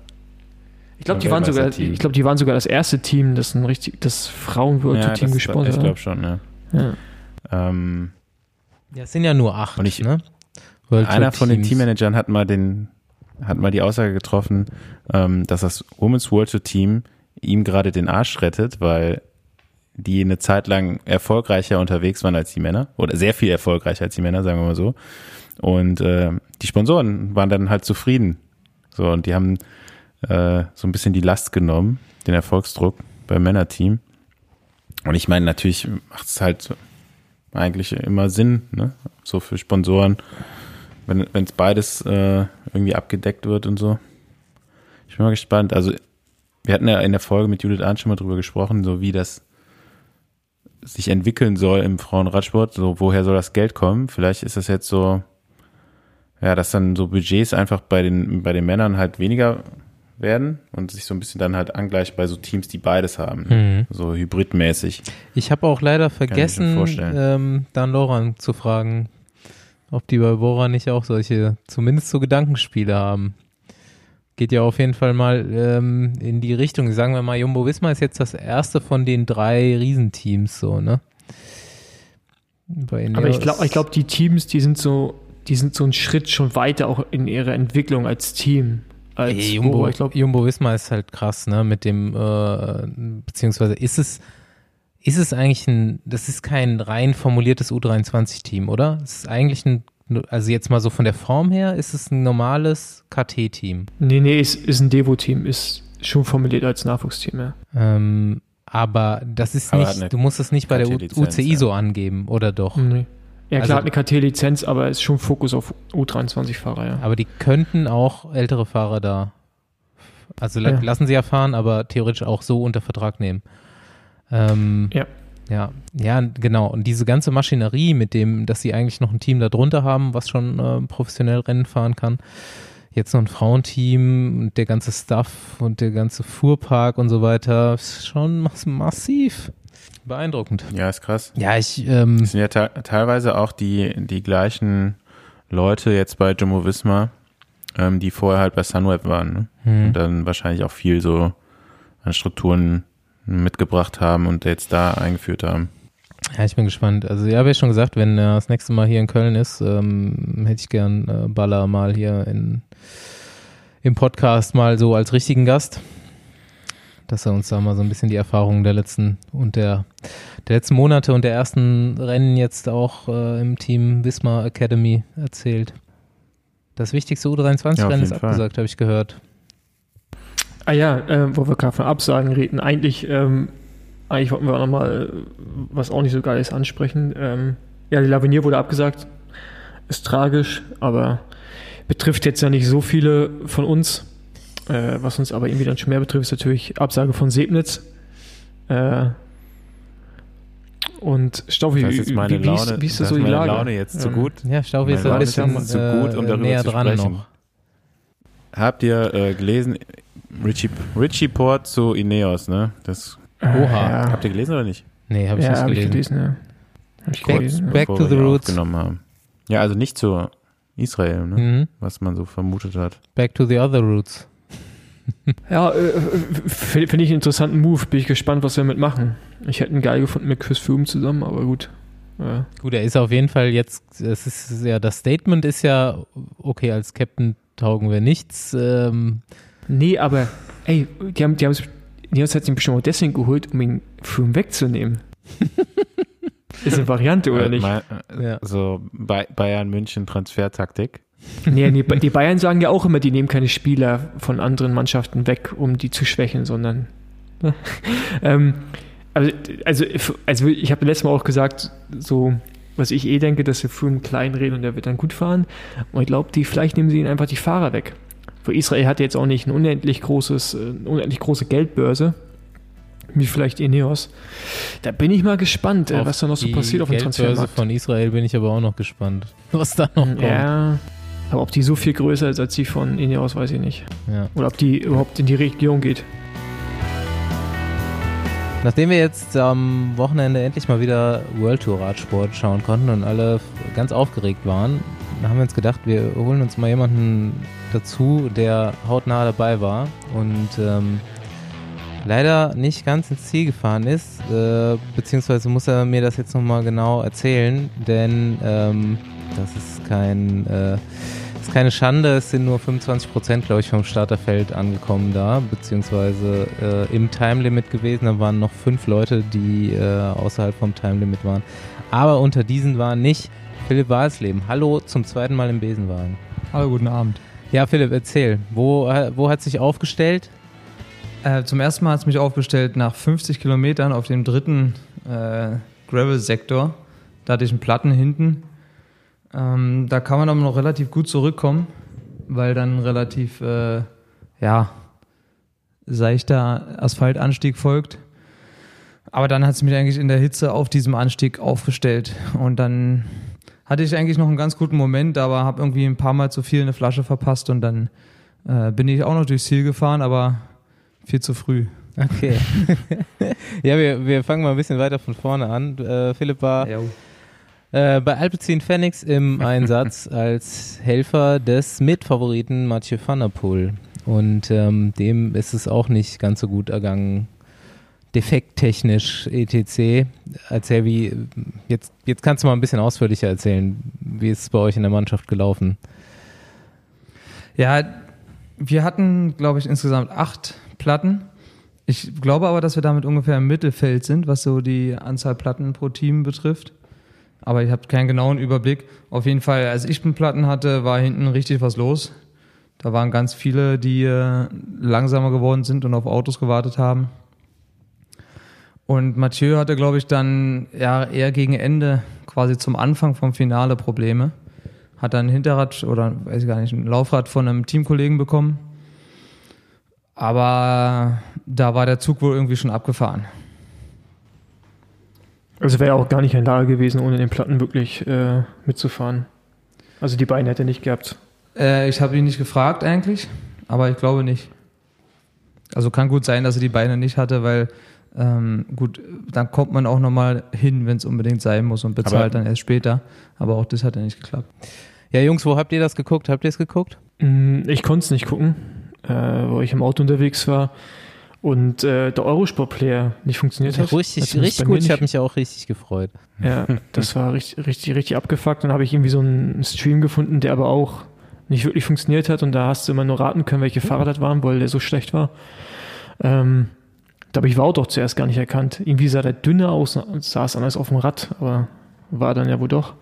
Ich glaube, die waren sogar, ich glaube, die waren sogar das erste Team, das ein richtig, das Frauen World ja, Tour Team das- gesponsert Ich hat. glaube schon, ja. Ja. Ähm, Ja, es sind ja nur acht, Und ich- ne? World Einer von den. Teammanagern hat mal den, hat mal die Aussage getroffen, ähm, dass das Women's World Tour Team ihm gerade den Arsch rettet, weil die eine Zeit lang erfolgreicher unterwegs waren als die Männer oder sehr viel erfolgreicher als die Männer, sagen wir mal so. Und äh, die Sponsoren waren dann halt zufrieden. So und die haben äh, so ein bisschen die Last genommen, den Erfolgsdruck beim Männerteam. Und ich meine, natürlich macht es halt eigentlich immer Sinn, ne? So für Sponsoren, wenn es beides äh, irgendwie abgedeckt wird und so. Ich bin mal gespannt. Also wir hatten ja in der Folge mit Judith Arndt schon mal drüber gesprochen, so wie das sich entwickeln soll im Frauenradsport. So woher soll das Geld kommen? Vielleicht ist das jetzt so, ja, dass dann so Budgets einfach bei den bei den Männern halt weniger werden und sich so ein bisschen dann halt angleicht bei so Teams, die beides haben, Mhm. so hybridmäßig. Ich habe auch leider vergessen, ähm, Dan Loran zu fragen, ob die bei Bora nicht auch solche, zumindest so Gedankenspiele haben. Geht ja auf jeden Fall mal ähm, in die Richtung. Sagen wir mal, Jumbo Visma ist jetzt das erste von den drei Riesenteams, so, ne? Aber ich glaube, ich glaub, die Teams, die sind so, die sind so einen Schritt schon weiter auch in ihrer Entwicklung als Team. Als Ey, Jumbo, ich glaube, Jumbo Visma ist halt krass, ne? Mit dem, äh, beziehungsweise ist es, ist es eigentlich ein, das ist kein rein formuliertes U23-Team, oder? Es ist eigentlich ein, also jetzt mal so von der Form her, ist es ein normales KT-Team. nee, nee, ist, ist ein Devo-Team, ist schon formuliert als Nachwuchsteam, ja. Ähm, aber das ist Aber nicht, du musst es nicht bei der UCI ja. so angeben, oder doch? Nee. Ja, Also- klar, hat eine KT-Lizenz, aber ist schon Fokus auf U23-Fahrer, ja. Aber die könnten auch ältere Fahrer da, also Ja. lassen sie ja fahren, aber theoretisch auch so unter Vertrag nehmen. Ähm, Ja. Ja, ja, genau. Und diese ganze Maschinerie mit dem, dass sie eigentlich noch ein Team da drunter haben, was schon äh, professionell Rennen fahren kann. Jetzt noch ein Frauenteam und der ganze Stuff und der ganze Fuhrpark und so weiter, ist schon mass massiv beeindruckend. Ja, ist krass. Ja, ich, ähm, Es sind ja te teilweise auch die, die gleichen Leute jetzt bei Jumbo Visma, ähm, die vorher halt bei Sunweb waren. Ne? hm. Und dann wahrscheinlich auch viel so an Strukturen mitgebracht haben und jetzt da eingeführt haben. Ja, ich bin gespannt. Also, ja, habe ich schon gesagt, wenn er das nächste Mal hier in Köln ist, ähm, hätte ich gern äh, Baller mal hier in, im Podcast mal so als richtigen Gast. Dass er uns da mal so ein bisschen die Erfahrungen der letzten und der, der letzten Monate und der ersten Rennen jetzt auch äh, im Team Wismar Academy erzählt. Das wichtigste Ja, auf U23-Rennen ist jeden Fall. abgesagt, habe ich gehört. Ah ja, äh, wo wir gerade von Absagen reden. Eigentlich, ähm, eigentlich wollten wir auch nochmal, was auch nicht so geil ist, ansprechen. Ähm, ja, die Lavinier wurde abgesagt. Ist tragisch, aber betrifft jetzt ja nicht so viele von uns. Äh, was uns aber irgendwie dann schon mehr betrifft, ist natürlich Absage von Sebnitz. Äh, und Stoffi, Das ist jetzt meine wie, wie, Laune, ist, wie ist das das so die meine Lage? Laune jetzt zu Ähm, gut. Ja, Staufi ist Meine ein bisschen zu gut, um äh, darüber näher zu dran sprechen. noch. Habt ihr äh, gelesen, Richie, Richie Port zu Ineos, ne? Das Oha. Ja, habt ihr gelesen oder nicht? Nee, habe ich ja, nicht hab gelesen. ich gelesen, ja. Hab ich Back- gelesen, back to the roots. haben. Ja, also nicht zu Israel, ne? Mhm. Was man so vermutet hat. Back to the other roots. Ja, äh, finde find ich einen interessanten Move. Bin ich gespannt, was wir damit machen. Ich hätte einen geil gefunden mit Chris Froome zusammen, aber gut. Ja. Gut, er ist auf jeden Fall jetzt, es ist ja, das Statement ist ja, okay, als Captain taugen wir nichts. Ähm, Nee, aber ey, die haben die haben die hat sich bestimmt auch deswegen geholt, um ihn Froome wegzunehmen. ist eine Variante, oder Äh, nicht? mal, äh, Ja. So Bay Bayern München Transfertaktik. Nee, nee, die Bayern sagen ja auch immer, die nehmen keine Spieler von anderen Mannschaften weg, um die zu schwächen, sondern. ähm, also, also, also ich habe letztes Mal auch gesagt, so, was ich eh denke, dass wir Froome klein reden und der wird dann gut fahren. Und ich glaube, die, vielleicht nehmen sie ihnen einfach die Fahrer weg. Israel hat jetzt auch nicht ein unendlich großes, äh, eine unendlich große Geldbörse, wie vielleicht Ineos. Da bin ich mal gespannt, äh, auf was da noch so passiert auf dem Transfermarkt. von Israel bin ich aber auch noch gespannt, was da noch kommt. Ja, aber ob die so viel größer ist als die von Ineos, weiß ich nicht. Ja. Oder ob die überhaupt in die Region geht. Nachdem wir jetzt am Wochenende endlich mal wieder World Tour Radsport schauen konnten und alle ganz aufgeregt waren, haben wir uns gedacht, wir holen uns mal jemanden dazu, der hautnah dabei war und ähm, leider nicht ganz ins Ziel gefahren ist, äh, beziehungsweise muss er mir das jetzt nochmal genau erzählen, denn ähm, das ist kein, äh, keine Schande, es sind nur 25 Prozent, glaube ich, vom Starterfeld angekommen da, beziehungsweise äh, im Timelimit gewesen, da waren noch fünf Leute, die äh, außerhalb vom Timelimit waren, aber unter diesen waren nicht Philipp Walsleben. Hallo zum zweiten Mal im Besenwagen. Hallo, guten Abend. Ja, Philipp, erzähl. Wo, wo hat sich aufgestellt? Äh, zum ersten Mal hat es mich aufgestellt nach 50 Kilometern auf dem dritten äh, Gravel-Sektor. Da hatte ich einen Platten hinten. Ähm, da kann man aber noch relativ gut zurückkommen, weil dann relativ, äh, ja, seichter Asphaltanstieg folgt. Aber dann hat es mich eigentlich in der Hitze auf diesem Anstieg aufgestellt. Und dann hatte ich eigentlich noch einen ganz guten Moment, aber habe irgendwie ein paar Mal zu viel eine Flasche verpasst und dann äh, bin ich auch noch durchs Ziel gefahren, aber viel zu früh. Okay. ja, wir, wir fangen mal ein bisschen weiter von vorne an. Äh, Philipp war äh, bei Alpecin Phoenix im Einsatz als Helfer des Mitfavoriten Mathieu van der Poel. Und ähm, dem ist es auch nicht ganz so gut ergangen defekttechnisch etc. Erzähl, wie, jetzt, jetzt kannst du mal ein bisschen ausführlicher erzählen, wie ist es bei euch in der Mannschaft gelaufen? Ja, wir hatten, glaube ich, insgesamt acht Platten. Ich glaube aber, dass wir damit ungefähr im Mittelfeld sind, was so die Anzahl Platten pro Team betrifft. Aber ich habe keinen genauen Überblick. Auf jeden Fall, als ich Platten hatte, war hinten richtig was los. Da waren ganz viele, die äh, langsamer geworden sind und auf Autos gewartet haben. Und Mathieu hatte, glaube ich, dann ja, eher gegen Ende, quasi zum Anfang vom Finale Probleme. Hat dann ein Hinterrad oder weiß ich gar nicht, ein Laufrad von einem Teamkollegen bekommen. Aber da war der Zug wohl irgendwie schon abgefahren. Also wäre er auch gar nicht in Lage gewesen, ohne den Platten wirklich äh, mitzufahren. Also die Beine hätte er nicht gehabt. Äh, ich habe ihn nicht gefragt eigentlich, aber ich glaube nicht. Also kann gut sein, dass er die Beine nicht hatte, weil ähm, gut, dann kommt man auch nochmal hin, wenn es unbedingt sein muss und bezahlt Aber dann erst später. Aber auch das hat ja nicht geklappt. Ja, Jungs, wo habt ihr das geguckt? Habt ihr es geguckt? Mm, ich konnte es nicht gucken, äh, wo ich im Auto unterwegs war und äh, der Eurosport-Player nicht funktioniert hat. Richtig, richtig gut. Ich habe mich auch richtig gefreut. Ja, das war richtig, richtig, richtig abgefuckt. Dann habe ich irgendwie so einen Stream gefunden, der aber auch nicht wirklich funktioniert hat und da hast du immer nur raten können, welche Fahrer das waren, weil der so schlecht war. Ähm, da habe ich Wout doch zuerst gar nicht erkannt. Irgendwie sah der dünner aus und saß anders auf dem Rad, aber war dann ja wohl doch.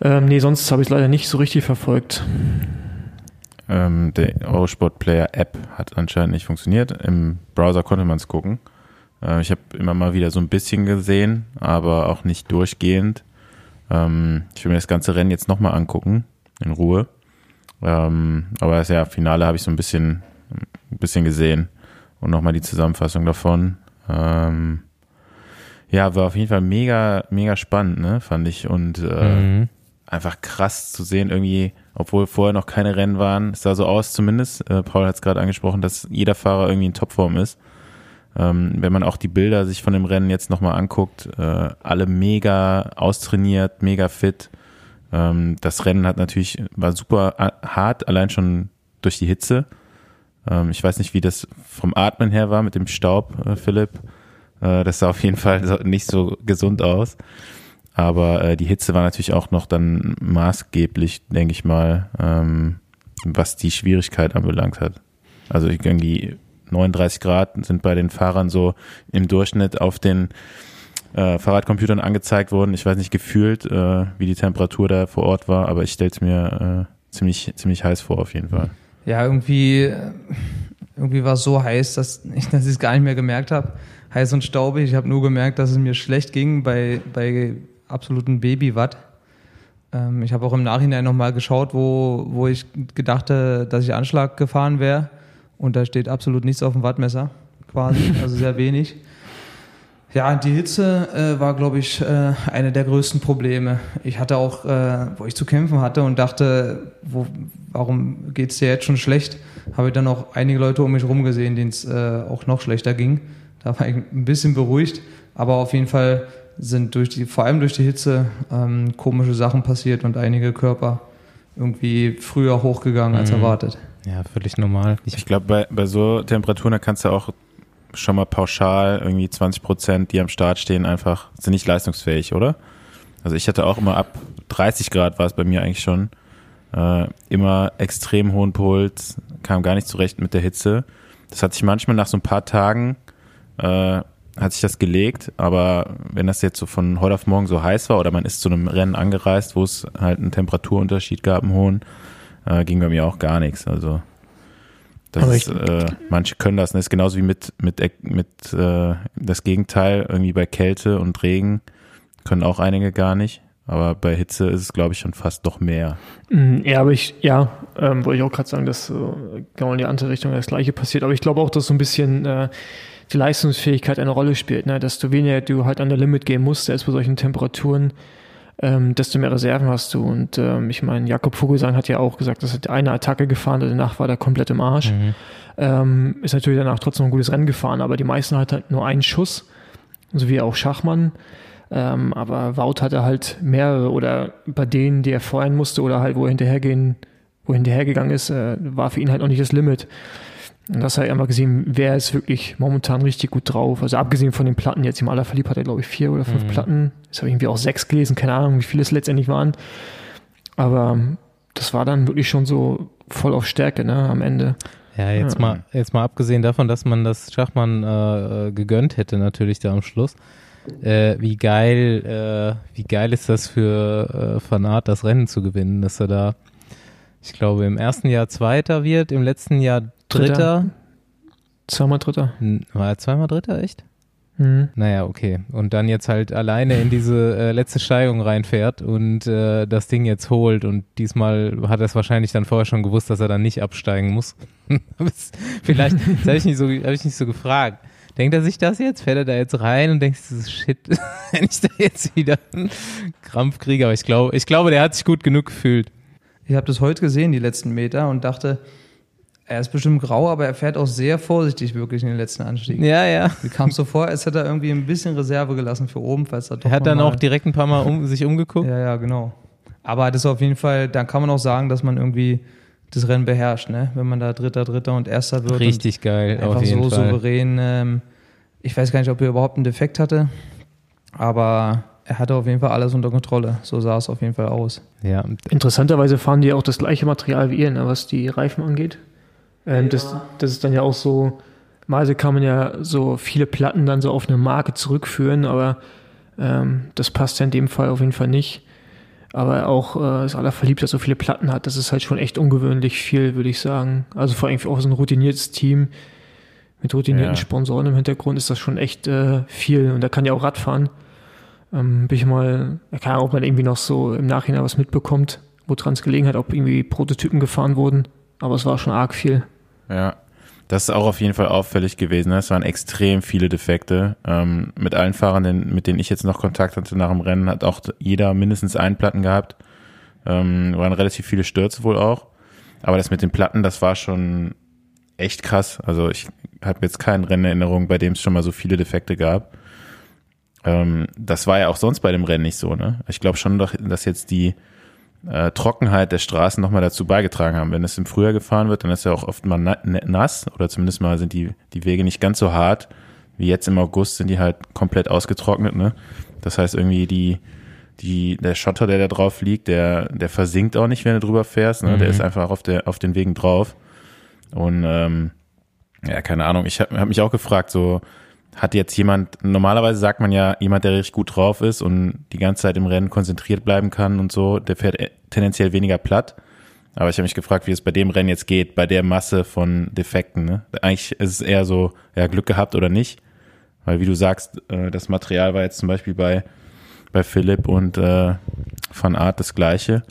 Ähm, nee, sonst habe ich es leider nicht so richtig verfolgt. Ähm, der Eurosport Player App hat anscheinend nicht funktioniert. Im Browser konnte man es gucken. Äh, ich habe immer mal wieder so ein bisschen gesehen, aber auch nicht durchgehend. Ähm, ich will mir das ganze Rennen jetzt nochmal angucken, in Ruhe. Ähm, aber das ja, Finale habe ich so ein bisschen, ein bisschen gesehen und nochmal die Zusammenfassung davon. Ähm, ja, war auf jeden Fall mega, mega spannend, ne, fand ich. Und äh, mhm. einfach krass zu sehen, irgendwie, obwohl vorher noch keine Rennen waren, es sah so aus zumindest, äh, Paul hat es gerade angesprochen, dass jeder Fahrer irgendwie in Topform ist. Ähm, wenn man auch die Bilder sich von dem Rennen jetzt nochmal anguckt, äh, alle mega austrainiert, mega fit. Ähm, das Rennen hat natürlich, war super hart, allein schon durch die Hitze. Ähm, ich weiß nicht, wie das vom Atmen her war mit dem Staub, äh, Philipp. Äh, das sah auf jeden Fall nicht so gesund aus. Aber äh, die Hitze war natürlich auch noch dann maßgeblich, denke ich mal, ähm, was die Schwierigkeit anbelangt hat. Also irgendwie 39 Grad sind bei den Fahrern so im Durchschnitt auf den äh, Fahrradcomputern angezeigt worden. Ich weiß nicht gefühlt, äh, wie die Temperatur da vor Ort war, aber ich stelle es mir äh, ziemlich, ziemlich heiß vor auf jeden Fall ja, irgendwie, irgendwie war es so heiß, dass ich es gar nicht mehr gemerkt habe. Heiß und staubig. Ich habe nur gemerkt, dass es mir schlecht ging bei, bei absoluten Babywatt. Ähm, ich habe auch im Nachhinein nochmal geschaut, wo, wo ich gedachte, dass ich Anschlag gefahren wäre. Und da steht absolut nichts auf dem Wattmesser, quasi, also sehr wenig. Ja, die Hitze äh, war, glaube ich, äh, eine der größten Probleme. Ich hatte auch, äh, wo ich zu kämpfen hatte und dachte, wo, warum geht es dir jetzt schon schlecht, habe ich dann auch einige Leute um mich herum gesehen, denen es äh, auch noch schlechter ging. Da war ich ein bisschen beruhigt, aber auf jeden Fall sind durch die, vor allem durch die Hitze ähm, komische Sachen passiert und einige Körper irgendwie früher hochgegangen als mhm. erwartet. Ja, völlig normal. Ich, ich glaube, bei, bei so Temperaturen, da kannst du auch schon mal pauschal irgendwie 20 Prozent, die am Start stehen, einfach sind nicht leistungsfähig, oder? Also ich hatte auch immer ab 30 Grad war es bei mir eigentlich schon äh, immer extrem hohen Puls, kam gar nicht zurecht mit der Hitze. Das hat sich manchmal nach so ein paar Tagen äh, hat sich das gelegt, aber wenn das jetzt so von heute auf morgen so heiß war oder man ist zu einem Rennen angereist, wo es halt einen Temperaturunterschied gab, einen hohen, äh, ging bei mir auch gar nichts. Also das äh, manche können das, ne? ist genauso wie mit mit mit äh, das Gegenteil irgendwie bei Kälte und Regen können auch einige gar nicht. Aber bei Hitze ist es, glaube ich, schon fast noch mehr. Mm, ja, aber ich, ja, ähm, wollte ich auch gerade sagen, dass äh, genau in die andere Richtung das Gleiche passiert. Aber ich glaube auch, dass so ein bisschen äh, die Leistungsfähigkeit eine Rolle spielt. Ne? Desto weniger du halt an der Limit gehen musst, selbst bei solchen Temperaturen, ähm, desto mehr Reserven hast du. Und ähm, ich meine, Jakob Vogelsang hat ja auch gesagt, dass er eine Attacke gefahren hat, danach war er komplett im Arsch. Mhm. Ähm, ist natürlich danach trotzdem ein gutes Rennen gefahren, aber die meisten hat halt nur einen Schuss, so wie auch Schachmann. Ähm, aber Wout hatte halt mehrere oder bei denen, die er feuern musste oder halt, wo er hinterhergehen, wo er hinterhergegangen ist, äh, war für ihn halt auch nicht das Limit. Und das hat er immer gesehen, wer ist wirklich momentan richtig gut drauf. Also abgesehen von den Platten, jetzt im Allerverlieb hat er, glaube ich, vier oder fünf mhm. Platten. Jetzt habe ich irgendwie auch sechs gelesen, keine Ahnung, wie viele es letztendlich waren. Aber das war dann wirklich schon so voll auf Stärke, ne, am Ende. Ja, jetzt ja. mal, jetzt mal abgesehen davon, dass man das Schachmann äh, gegönnt hätte, natürlich da am Schluss. Äh, wie geil, äh, wie geil ist das für äh, Fanat, das Rennen zu gewinnen, dass er da, ich glaube, im ersten Jahr Zweiter wird, im letzten Jahr Dritter. Zweimal Dritter. War er zweimal Dritter, echt? Mhm. Naja, okay. Und dann jetzt halt alleine in diese äh, letzte Steigung reinfährt und äh, das Ding jetzt holt. Und diesmal hat er es wahrscheinlich dann vorher schon gewusst, dass er dann nicht absteigen muss. Vielleicht, das habe ich, nicht so, hab ich nicht so gefragt. Denkt er sich das jetzt? Fährt er da jetzt rein und denkt sich, shit, wenn ich da jetzt wieder einen Krampf kriege? Aber ich glaube, ich glaube, der hat sich gut genug gefühlt. Ich habe das heute gesehen, die letzten Meter, und dachte, er ist bestimmt grau, aber er fährt auch sehr vorsichtig wirklich in den letzten Anstieg. Ja, ja. Wie kam es so vor, als hätte er irgendwie ein bisschen Reserve gelassen für oben, falls er doch Er hat dann auch direkt ein paar Mal um, sich umgeguckt. Ja, ja, genau. Aber das ist auf jeden Fall, da kann man auch sagen, dass man irgendwie das Rennen beherrscht, ne? Wenn man da Dritter, Dritter und Erster wird. Richtig geil, einfach auf jeden so Fall. souverän. Ähm, ich weiß gar nicht, ob er überhaupt einen Defekt hatte, aber er hatte auf jeden Fall alles unter Kontrolle. So sah es auf jeden Fall aus. Ja. Interessanterweise fahren die auch das gleiche Material wie ihr, ne, was die Reifen angeht. Ähm, ja. das, das ist dann ja auch so, mal kann man ja so viele Platten dann so auf eine Marke zurückführen, aber ähm, das passt ja in dem Fall auf jeden Fall nicht. Aber auch äh, das Allerverliebt, dass so viele Platten hat, das ist halt schon echt ungewöhnlich viel, würde ich sagen. Also vor allem auch so ein routiniertes Team mit routinierten ja. Sponsoren im Hintergrund ist das schon echt äh, viel. Und da kann ja auch Radfahren. Ähm, bin ich mal, keine Ahnung, ob man irgendwie noch so im Nachhinein was mitbekommt, woran es gelegen hat, ob irgendwie Prototypen gefahren wurden. Aber es war schon arg viel. Ja, das ist auch auf jeden Fall auffällig gewesen. Ne? Es waren extrem viele Defekte. Ähm, mit allen Fahrern, mit denen ich jetzt noch Kontakt hatte nach dem Rennen, hat auch jeder mindestens einen Platten gehabt. Ähm, waren relativ viele Stürze wohl auch. Aber das mit den Platten, das war schon echt krass. Also ich habe jetzt keine Rennerinnerung, bei dem es schon mal so viele Defekte gab. Ähm, das war ja auch sonst bei dem Rennen nicht so. Ne? Ich glaube schon, dass jetzt die äh, Trockenheit der Straßen nochmal dazu beigetragen haben. Wenn es im Frühjahr gefahren wird, dann ist ja auch oft mal ne-, nass oder zumindest mal sind die, die Wege nicht ganz so hart. Wie jetzt im August sind die halt komplett ausgetrocknet. Ne? Das heißt irgendwie die, die, der Schotter, der da drauf liegt, der, der versinkt auch nicht, wenn du drüber fährst. Ne? Mhm. Der ist einfach auf, der, auf den Wegen drauf. Und ähm, ja, keine Ahnung, ich habe hab mich auch gefragt, so hat jetzt jemand, normalerweise sagt man ja, jemand, der richtig gut drauf ist und die ganze Zeit im Rennen konzentriert bleiben kann und so, der fährt e, tendenziell weniger platt. Aber ich habe mich gefragt, wie es bei dem Rennen jetzt geht, bei der Masse von Defekten. Ne? Eigentlich ist es eher so, ja, Glück gehabt oder nicht. Weil wie du sagst, äh, das Material war jetzt zum Beispiel bei, bei Philipp und äh, von Art das gleiche.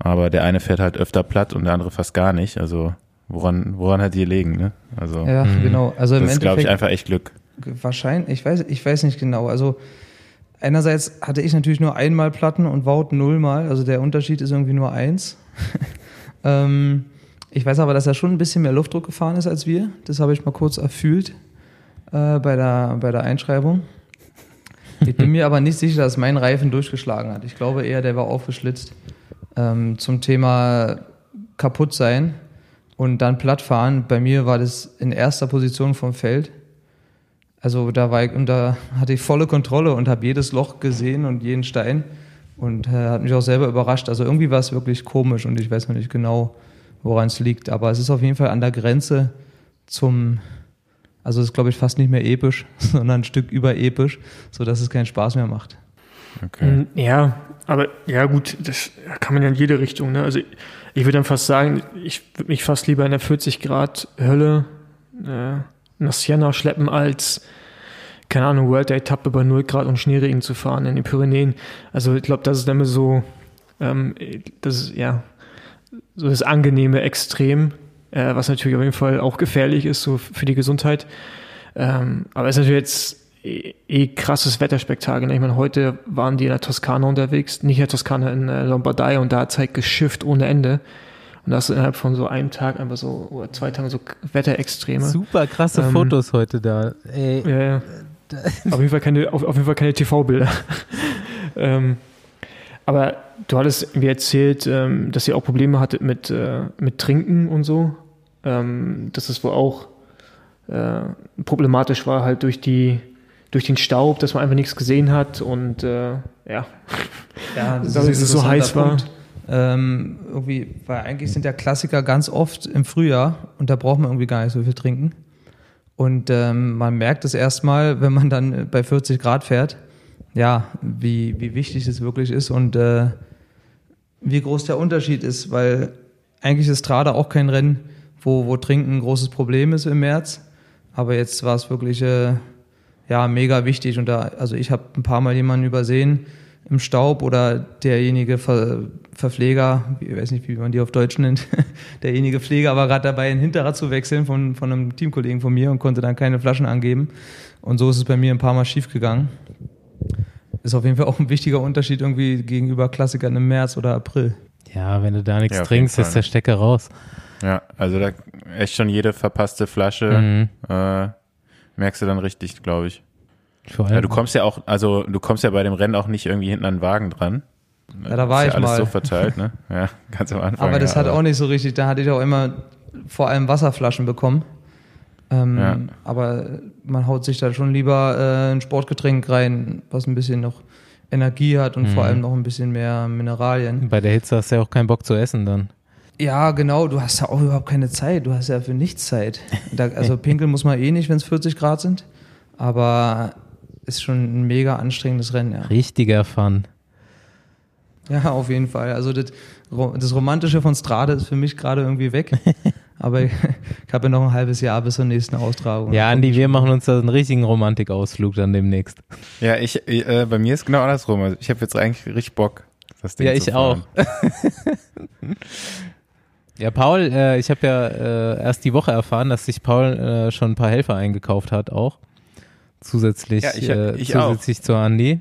Aber der eine fährt halt öfter platt und der andere fast gar nicht. Also woran, woran hat die gelegen, ne? Also, ja, mh. genau. Also im das ist, glaube ich, einfach echt Glück. Wahrscheinlich, ich weiß, ich weiß nicht genau. Also einerseits hatte ich natürlich nur einmal Platten und Wout nullmal. Also der Unterschied ist irgendwie nur eins. ähm, ich weiß aber, dass er schon ein bisschen mehr Luftdruck gefahren ist als wir. Das habe ich mal kurz erfühlt äh, bei, der, bei der Einschreibung. Ich bin mir aber nicht sicher, dass mein Reifen durchgeschlagen hat. Ich glaube eher, der war aufgeschlitzt. Ähm, zum Thema kaputt sein und dann platt fahren. Bei mir war das in erster Position vom Feld. Also da war ich, und da hatte ich volle Kontrolle und habe jedes Loch gesehen und jeden Stein und äh, hat mich auch selber überrascht. Also irgendwie war es wirklich komisch und ich weiß noch nicht genau, woran es liegt. Aber es ist auf jeden Fall an der Grenze zum, also es ist glaube ich fast nicht mehr episch, sondern ein Stück überepisch, sodass es keinen Spaß mehr macht. Okay. Mm, Ja, aber ja gut, das kann man ja in jede Richtung. Ne? Also ich würde dann fast sagen, ich würde mich fast lieber in der 40 Grad Hölle äh, nach Siena schleppen, als keine Ahnung, World Day Etappe bei 0 Grad und Schneeregen zu fahren in den Pyrenäen. Also ich glaube, das ist dann immer so, ähm, das ist ja so das angenehme Extrem, äh, was natürlich auf jeden Fall auch gefährlich ist so für die Gesundheit. Ähm, aber es ist natürlich jetzt eh, eh krasses Wetterspektakel. ne? Ich meine, heute waren die in der Toskana unterwegs, nicht in der Toskana, in äh, Lombardei und da hat es halt geschifft ohne Ende. Und da hast du innerhalb von so einem Tag einfach so, oder zwei Tagen so Wetterextreme. Super krasse Ähm, Fotos heute da. Ey, Ja, ja. auf jeden Fall keine, auf, auf jeden Fall keine TV-Bilder. ähm, aber du hattest mir erzählt, ähm, dass ihr auch Probleme hattet mit, äh, mit Trinken und so. Ähm, dass es wohl auch äh, problematisch war, halt durch die durch den Staub, dass man einfach nichts gesehen hat und äh, ja. Ja, das ist dass es so heiß war. Punkt. Ähm, irgendwie, weil eigentlich sind ja Klassiker ganz oft im Frühjahr und da braucht man irgendwie gar nicht so viel trinken. Und ähm, man merkt es erstmal, wenn man dann bei 40 Grad fährt, ja, wie, wie wichtig es wirklich ist und äh, wie groß der Unterschied ist, weil eigentlich ist Strade auch kein Rennen, wo, wo Trinken ein großes Problem ist im März. Aber jetzt war es wirklich äh, ja, mega wichtig. Und da, also ich habe ein paar Mal jemanden übersehen im Staub oder derjenige Ver, Verpfleger, ich weiß nicht, wie man die auf Deutsch nennt, derjenige Pfleger war gerade dabei, ein Hinterrad zu wechseln von, von einem Teamkollegen von mir und konnte dann keine Flaschen angeben. Und so ist es bei mir ein paar Mal schief gegangen. Ist auf jeden Fall auch ein wichtiger Unterschied irgendwie gegenüber Klassikern im März oder April. ja, wenn du da nichts Ja, trinkst, ist der Stecker raus. Ja, also da echt schon jede verpasste Flasche Mhm. äh, merkst du dann richtig, glaube ich. Vor Ja, allem, du kommst ja auch, also du kommst ja bei dem Rennen auch nicht irgendwie hinten an den Wagen dran. Ja, da war ist ich ja alles mal. so verteilt, ne? Ja, ganz am Anfang. Aber das ja, hat auch nicht so richtig, da hatte ich auch immer vor allem Wasserflaschen bekommen. Ähm, Ja. Aber man haut sich da schon lieber äh, ein Sportgetränk rein, was ein bisschen noch Energie hat und Mhm. vor allem noch ein bisschen mehr Mineralien. bei der Hitze hast du ja auch keinen Bock zu essen dann. Ja, genau, du hast ja auch überhaupt keine Zeit, du hast ja für nichts Zeit. Da, also pinkeln muss man eh nicht, wenn es 40 Grad sind, aber ist schon ein mega anstrengendes Rennen, ja. Richtiger Fun. Ja, auf jeden Fall. Also das, das Romantische von Strade ist für mich gerade irgendwie weg. Aber ich, habe ja noch ein halbes Jahr bis zur nächsten Austragung. Ja, Andi, wir machen uns da einen richtigen Romantikausflug dann demnächst. Ja, ich, äh, bei mir ist genau andersrum. Also ich habe jetzt eigentlich richtig Bock, das Ding Ja, zu ich fahren. Ja, Paul, äh, ich habe ja äh, erst die Woche erfahren, dass sich Paul äh, schon ein paar Helfer eingekauft hat, auch. Zusätzlich, Ja, ich- äh, ich auch. zusätzlich zu Andi.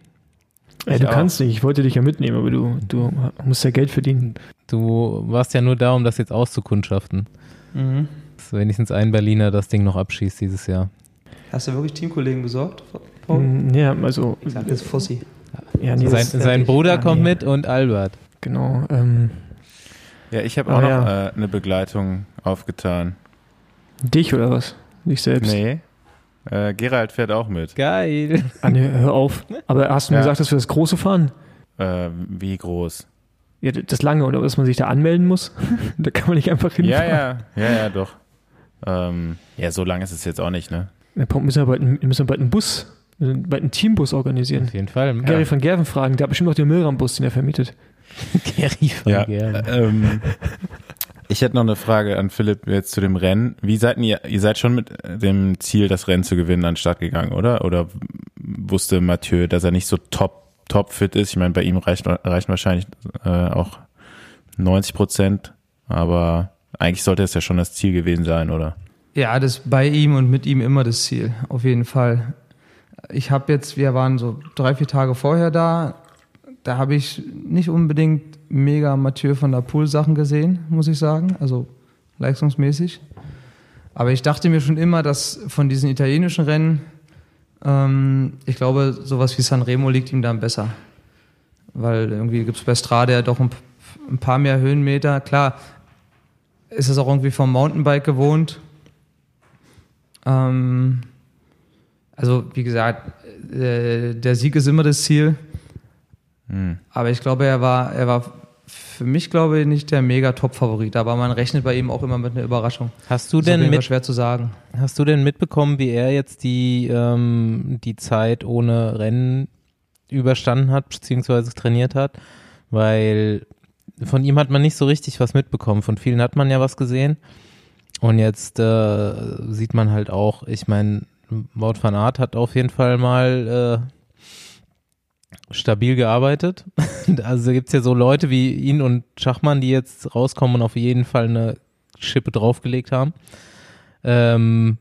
Ey, du auch. kannst nicht, ich wollte dich ja mitnehmen, aber du, du musst ja Geld verdienen. Du warst ja nur da, um das jetzt auszukundschaften. Mhm. Dass wenigstens ein Berliner das Ding noch abschießt dieses Jahr. Hast du wirklich Teamkollegen besorgt, Paul? Mm, Ja, also, Ich sag jetzt Fossi. ja, nee, sein das- sein Bruder Ah, kommt nee. mit und Albert. Genau, ähm, Ja, ich habe Ah, auch noch ja. äh, eine Begleitung aufgetan. dich oder was? Dich selbst? Nee. Äh, Gerald fährt auch mit. Geil. Ah, nee, hör auf. Aber hast du mir Ja. gesagt, dass wir das große fahren? Äh, wie groß? Ja, das lange, oder dass man sich da anmelden muss? da kann man nicht einfach Ja, hinfahren. ja, ja, ja, doch. Ähm, ja, so lang ist es jetzt auch nicht, ne? Wir müssen ja bald, einen- wir müssen ja bald einen Bus, wir müssen bald einen Teambus organisieren. Auf jeden Fall. Gary van Gerven fragen, der hat bestimmt noch den Milram-Bus, den er vermietet. Gary von Ja. Gerben. Ähm, ich hätte noch eine Frage an Philipp jetzt zu dem Rennen. Wie seid ihr, ihr seid schon mit dem Ziel, das Rennen zu gewinnen, an den Start gegangen, oder? Oder wusste Mathieu, dass er nicht so top, top fit ist? Ich meine, bei ihm reicht, reichen wahrscheinlich äh, auch 90 Prozent, aber eigentlich sollte es ja schon das Ziel gewesen sein, oder? Ja, das ist bei ihm und mit ihm immer das Ziel, auf jeden Fall. Ich habe jetzt, wir waren so drei, vier Tage vorher da, da habe ich nicht unbedingt mega Mathieu von der Pool Sachen gesehen, muss ich sagen, also leistungsmäßig. Aber ich dachte mir schon immer, dass von diesen italienischen Rennen, ähm, ich glaube, sowas wie Sanremo liegt ihm dann besser. Weil irgendwie gibt es bei Strade ja doch ein, ein paar mehr Höhenmeter. Klar, ist es auch irgendwie vom Mountainbike gewohnt. Ähm, Also, wie gesagt, äh, der Sieg ist immer das Ziel. Hm. Aber ich glaube, er war, er war für mich, glaube ich, nicht der mega Top-Favorit. Aber man rechnet bei ihm auch immer mit einer Überraschung. Hast du Das denn mit, schwer zu sagen. hast du denn mitbekommen, wie er jetzt die, ähm, die Zeit ohne Rennen überstanden hat, beziehungsweise trainiert hat? Weil von ihm hat man nicht so richtig was mitbekommen. Von vielen hat man ja was gesehen. Und jetzt äh, sieht man halt auch, ich meine, Wout van Aert hat auf jeden Fall mal äh, stabil gearbeitet. also gibt es ja so Leute wie ihn und Schachmann, die jetzt rauskommen und auf jeden Fall eine Schippe draufgelegt haben. Ähm,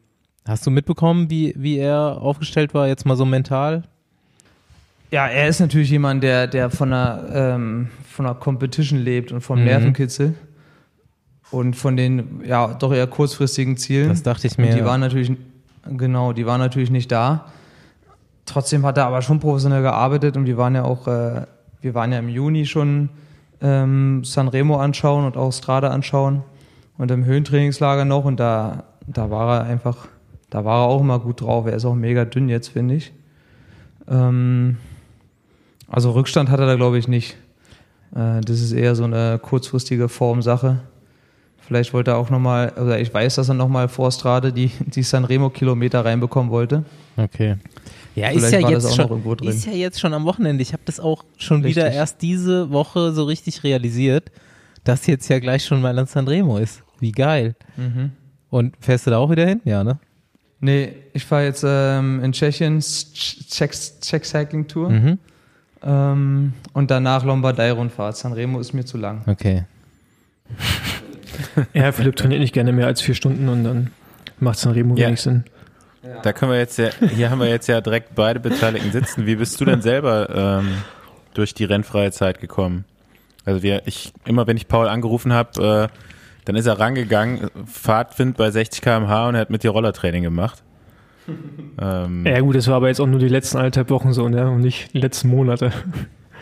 hast du mitbekommen, wie, wie er aufgestellt war, jetzt mal so mental? Ja, er ist natürlich jemand, der, der von einer, ähm, von einer Competition lebt und vom Mhm. Nervenkitzel und von den ja doch eher kurzfristigen Zielen. Das dachte ich Und mir. die waren natürlich, genau, die waren natürlich nicht da. Trotzdem hat er aber schon professionell gearbeitet und wir waren ja auch, äh, wir waren ja im Juni schon ähm, Sanremo anschauen und auch Strada anschauen und im Höhentrainingslager noch und da, da war er einfach, da war er auch immer gut drauf. Er ist auch mega dünn jetzt, finde ich. Ähm, also Rückstand hat er da, glaube ich, nicht. Äh, das ist eher so eine kurzfristige Formsache. Vielleicht wollte er auch nochmal, oder ich weiß, dass er nochmal vor Strade die, die Sanremo-Kilometer reinbekommen wollte. Okay. Ja, Vielleicht ist ja, jetzt schon, ist ja jetzt schon am Wochenende. Ich habe das auch schon Richtig. wieder erst diese Woche so richtig realisiert, dass jetzt ja gleich schon Mailand Sanremo ist. Wie geil. Und fährst du da auch wieder hin? Ja, ne? Nee, ich fahre jetzt ähm, in Tschechien Czech, Czech Cycling Tour Mhm. ähm, und danach Lombardei-Rundfahrt. Sanremo ist mir zu lang. Okay. Ja, Philipp trainiert nicht gerne mehr als vier Stunden und dann macht Sanremo Ja. wenig Sinn. Da können wir jetzt ja, hier haben wir jetzt ja direkt beide Beteiligten sitzen. Wie bist du denn selber ähm, durch die rennfreie Zeit gekommen? Also wir, ich, immer wenn ich Paul angerufen habe, äh, dann ist er rangegangen, Fahrtwind bei 60 km/h und er hat mit dir Rollertraining gemacht. ähm, Ja gut, das war aber jetzt auch nur die letzten anderthalb Wochen so, ne? Und nicht die letzten Monate.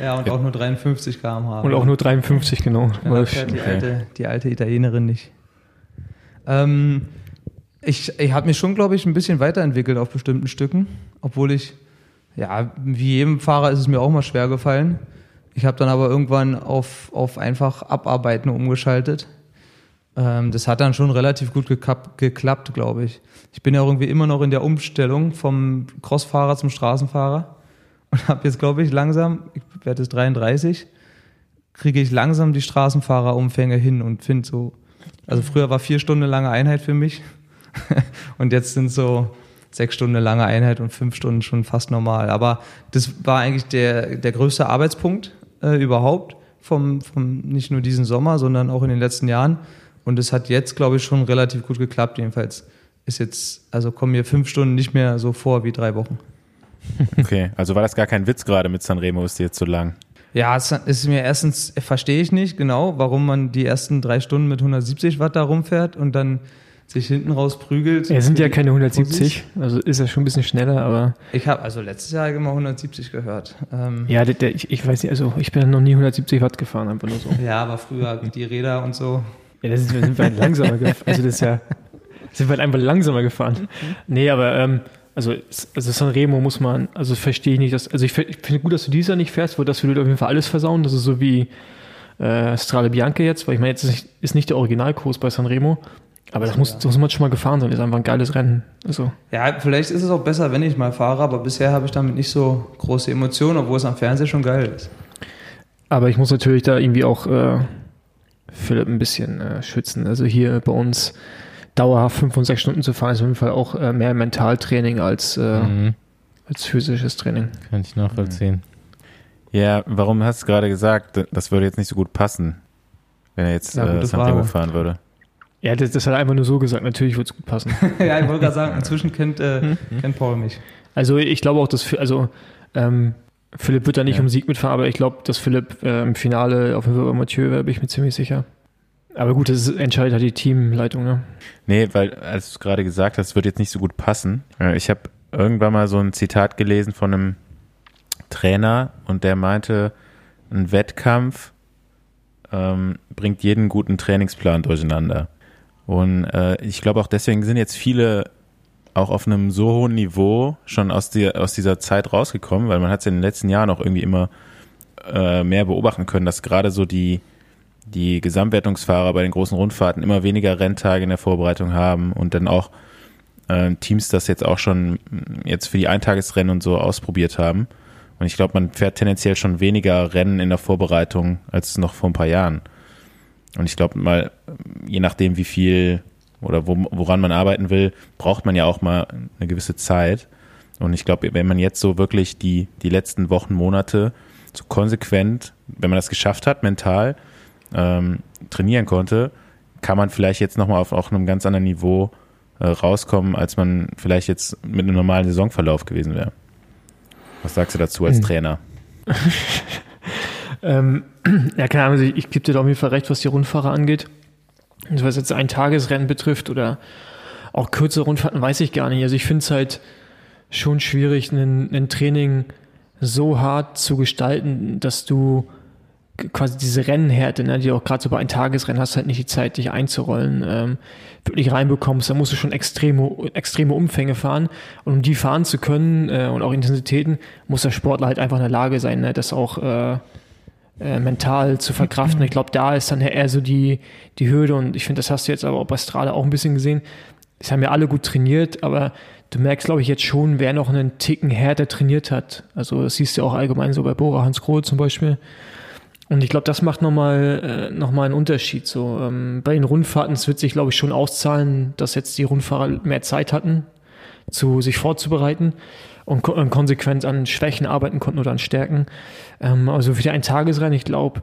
Ja, und Ja. auch nur 53 km/h. Und auch nur 53, genau. Ja, Weil- das fährt die, Okay. alte, die alte Italienerin nicht. Ähm, ich ich habe mich schon, glaube ich, ein bisschen weiterentwickelt auf bestimmten Stücken, obwohl ich, ja, wie jedem Fahrer ist es mir auch mal schwer gefallen. Ich habe dann aber irgendwann auf, auf einfach Abarbeiten umgeschaltet. Ähm, das hat dann schon relativ gut gekap- geklappt, glaube ich. Ich bin ja irgendwie immer noch in der Umstellung vom Crossfahrer zum Straßenfahrer und habe jetzt, glaube ich, langsam, ich werde jetzt 33, kriege ich langsam die Straßenfahrerumfänge hin und finde so, also früher war vier Stunden lange Einheit für mich und jetzt sind so sechs Stunden lange Einheit und fünf Stunden schon fast normal. Aber das war eigentlich der, der größte Arbeitspunkt äh, überhaupt vom, vom nicht nur diesen Sommer, sondern auch in den letzten Jahren. Und es hat jetzt, glaube ich, schon relativ gut geklappt. Jedenfalls ist jetzt, also kommen mir fünf Stunden nicht mehr so vor wie drei Wochen. okay, also war das gar kein Witz gerade mit Sanremo, ist dir jetzt zu lang. Ja, es ist mir erstens, verstehe ich nicht genau, warum man die ersten drei Stunden mit 170 Watt da rumfährt und dann sich hinten raus prügelt. Ja, es sind ja keine Fussis. 170, also ist er schon ein bisschen schneller, aber Ich habe also letztes Jahr immer 170 gehört. Ähm, ja, der, der, ich, ich weiß nicht, also ich bin noch nie 170 Watt gefahren, einfach nur so. ja, aber früher die Räder und so. Ja, das ist, sind wir halt langsamer gefahren. Also das ist ja, sind wir halt einfach langsamer gefahren. Nee, aber ähm, also, also Sanremo muss man, also verstehe ich nicht, dass, also ich, ich finde gut, dass du dieses Jahr nicht fährst, weil das würde auf jeden Fall alles versauen. Das ist so wie äh, Strade Bianca jetzt, weil ich meine, jetzt ist nicht, ist nicht der Originalkurs bei Sanremo, aber das muss, das muss man schon mal gefahren sein, das ist einfach ein geiles Rennen. Also, Ja, vielleicht ist es auch besser, wenn ich mal fahre, aber bisher habe ich damit nicht so große Emotionen, obwohl es am Fernseher schon geil ist. aber ich muss natürlich da irgendwie auch äh, Philipp ein bisschen äh, schützen. Also hier bei uns dauerhaft fünf und sechs Stunden zu fahren, ist auf jeden Fall auch äh, mehr Mentaltraining als, äh, Mhm. als physisches Training. Kann ich nachvollziehen. Ja, warum hast du gerade gesagt, das würde jetzt nicht so gut passen, wenn er jetzt Ja, äh, Frage. fahren würde? Ja, das, das hat er einfach nur so gesagt. Natürlich wird es gut passen. ja, ich wollte gerade sagen, inzwischen kennt, äh, kennt Paul mich. Also ich glaube auch, dass also ähm, Philipp wird da nicht Ja. um Sieg mitfahren, aber ich glaube, dass Philipp äh, im Finale auf jeden Fall bei Mathieu wäre, bin ich mir ziemlich sicher. Aber gut, das ist, entscheidet halt die Teamleitung, ne? Nee, weil, als du gerade gesagt hast, wird jetzt nicht so gut passen. Äh, Ich habe irgendwann mal so ein Zitat gelesen von einem Trainer und der meinte, ein Wettkampf ähm, bringt jeden guten Trainingsplan durcheinander. Und äh, ich glaube auch deswegen sind jetzt viele auch auf einem so hohen Niveau schon aus, die, aus dieser Zeit rausgekommen, weil man hat es in den letzten Jahren auch irgendwie immer äh, mehr beobachten können, dass gerade so die, die Gesamtwertungsfahrer bei den großen Rundfahrten immer weniger Renntage in der Vorbereitung haben und dann auch äh, Teams das jetzt auch schon jetzt für die Eintagesrennen und so ausprobiert haben. Und ich glaube, man fährt tendenziell schon weniger Rennen in der Vorbereitung als noch vor ein paar Jahren. Und ich glaube mal, je nachdem, wie viel oder wo, woran man arbeiten will, braucht man ja auch mal eine gewisse Zeit. Und ich glaube, wenn man jetzt so wirklich die, die letzten Wochen, Monate so konsequent, wenn man das geschafft hat, mental ähm, trainieren konnte, kann man vielleicht jetzt nochmal auf auch einem ganz anderen Niveau äh, rauskommen, als man vielleicht jetzt mit einem normalen Saisonverlauf gewesen wäre. Was sagst du dazu als hm. Trainer? ähm, ja, keine Ahnung, also ich, ich gebe dir da auf jeden Fall recht, was die Rundfahrer angeht. Also was jetzt ein Tagesrennen betrifft oder auch kürzere Rundfahrten, weiß ich gar nicht. Also ich finde es halt schon schwierig, ein, ein Training so hart zu gestalten, dass du quasi diese Rennenhärte, ne, die auch gerade so bei einem Tagesrennen hast, halt nicht die Zeit, dich einzurollen, ähm, wirklich reinbekommst. Da musst du schon extreme, extreme Umfänge fahren. Und um die fahren zu können äh, und auch Intensitäten, muss der Sportler halt einfach in der Lage sein, ne, das auch äh, äh, mental zu verkraften. Ich glaube, da ist dann eher so die, die Hürde und ich finde, das hast du jetzt aber auch bei Strade auch ein bisschen gesehen. Es haben ja alle gut trainiert, aber du merkst, glaube ich, jetzt schon, wer noch einen Ticken härter trainiert hat. Also das siehst du auch allgemein so bei Bora Hans Krohl zum Beispiel. Und ich glaube, das macht nochmal äh, noch mal einen Unterschied. So, ähm, bei den Rundfahrten, es wird sich, glaube ich, schon auszahlen, dass jetzt die Rundfahrer mehr Zeit hatten, zu sich vorzubereiten und, und konsequent an Schwächen arbeiten konnten oder an Stärken. Ähm, also für die Eintagesrennen, ich glaube,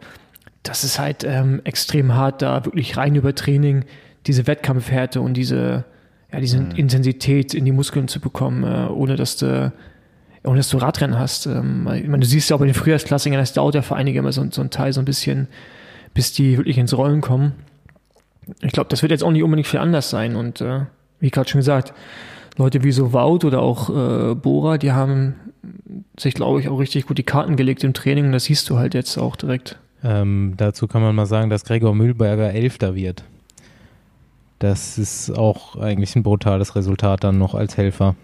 das ist halt ähm, extrem hart, da wirklich rein über Training diese Wettkampfhärte und diese, ja, diese mhm. Intensität in die Muskeln zu bekommen, äh, ohne dass du ohne dass du Radrennen hast. Ähm, ich meine, du siehst ja auch bei den Frühjahrsklassikern, das dauert ja für einige immer so, so ein Teil so ein bisschen, bis die wirklich ins Rollen kommen. Ich glaube, das wird jetzt auch nicht unbedingt viel anders sein. Und äh, wie gerade schon gesagt, Leute wie so Wout oder auch äh, Bora, die haben sich, glaube ich, auch richtig gut die Karten gelegt im Training. Und das siehst du halt jetzt auch direkt. Ähm, dazu kann man mal sagen, dass Gregor Mühlberger Elfter wird. Das ist auch eigentlich ein brutales Resultat dann noch als Helfer.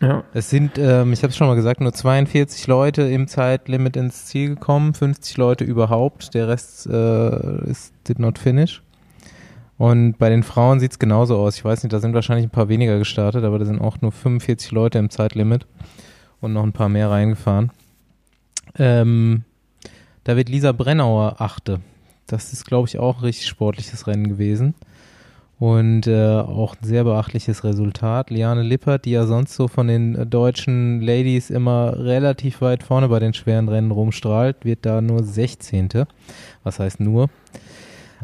Ja. Es sind, ähm, ich habe es schon mal gesagt, nur 42 Leute im Zeitlimit ins Ziel gekommen, 50 Leute überhaupt. Der Rest äh, ist did not finish. Und bei den Frauen sieht es genauso aus. Ich weiß nicht, da sind wahrscheinlich ein paar weniger gestartet, aber da sind auch nur 45 Leute im Zeitlimit und noch ein paar mehr reingefahren. Ähm, da wird Lisa Brennauer achte. Das ist, glaube ich, auch ein richtig sportliches Rennen gewesen. Und äh, auch ein sehr beachtliches Resultat. Liane Lippert, die ja sonst so von den äh, deutschen Ladies immer relativ weit vorne bei den schweren Rennen rumstrahlt, wird da nur 16. Was heißt nur?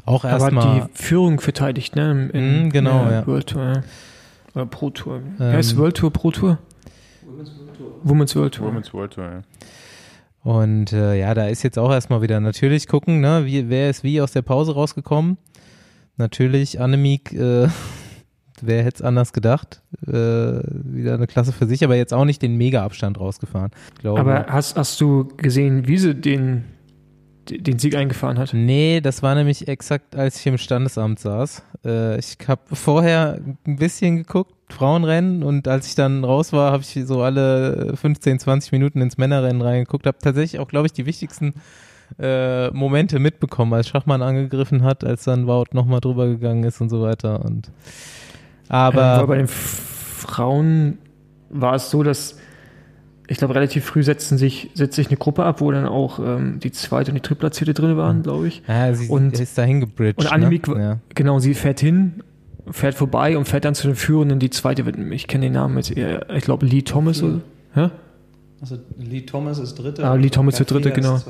Auch erstmal. Aber die Führung verteidigt, ne? In, mm, genau, ja. World Tour. Oder Pro Tour. Ähm, heißt World Tour, Pro Tour? Women's World Tour. Women's World Tour, ja. Und äh, ja, da ist jetzt auch erstmal wieder natürlich gucken, ne, wie, wer ist wie aus der Pause rausgekommen natürlich, Annemiek, äh, wer hätte es anders gedacht? Äh, wieder eine Klasse für sich, aber jetzt auch nicht den Mega-Abstand rausgefahren. Glaube, aber hast, hast du gesehen, wie sie den, den Sieg eingefahren hat? Nee, das war nämlich exakt, als ich im Standesamt saß. Äh, ich habe vorher ein bisschen geguckt, Frauenrennen, und als ich dann raus war, habe ich so alle 15, 20 Minuten ins Männerrennen reingeguckt, habe tatsächlich auch, glaube ich, die wichtigsten äh, Momente mitbekommen, als Schachmann angegriffen hat, als dann Wout nochmal drüber gegangen ist und so weiter. Und aber äh, bei den Frauen war es so, dass ich glaube, relativ früh setzten sich, setzt sich eine Gruppe ab, wo dann auch ähm, die zweite und die drittplatzierte drin waren, glaube ich. Ja, sie und, ist dahin gebridged. Und Annemiek, ne? ja. genau, sie fährt hin, fährt vorbei und fährt dann zu den Führenden. Die zweite wird, ich kenne den Namen jetzt eher, ich glaube Lee Thomas. Oder, ja? Also Lee Thomas ist dritte. Ah, Lee Thomas ist dritte, genau.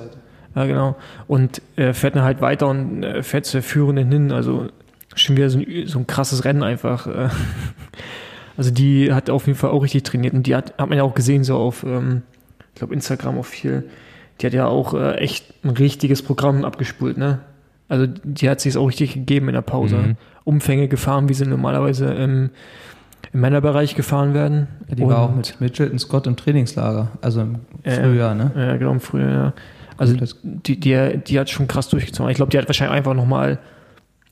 Ja, genau. Und äh, fährt dann halt weiter und äh, fährt zur Führenden hin. Also schon wieder so ein, so ein krasses Rennen einfach. Äh. Also die hat auf jeden Fall auch richtig trainiert und die hat, hat man ja auch gesehen, so auf, ähm, ich glaube, Instagram auch viel. Die hat ja auch äh, echt ein richtiges Programm abgespult, ne? Also die hat sich auch richtig gegeben in der Pause. Mhm. Umfänge gefahren, wie sie normalerweise im, im Männerbereich gefahren werden. Ja, die und, war auch mit Mitchelton Scott im Trainingslager, also im Frühjahr, ne? Ja, genau, im Frühjahr, ja. Also die, die, die hat schon krass durchgezogen. Ich glaube, die hat wahrscheinlich einfach nochmal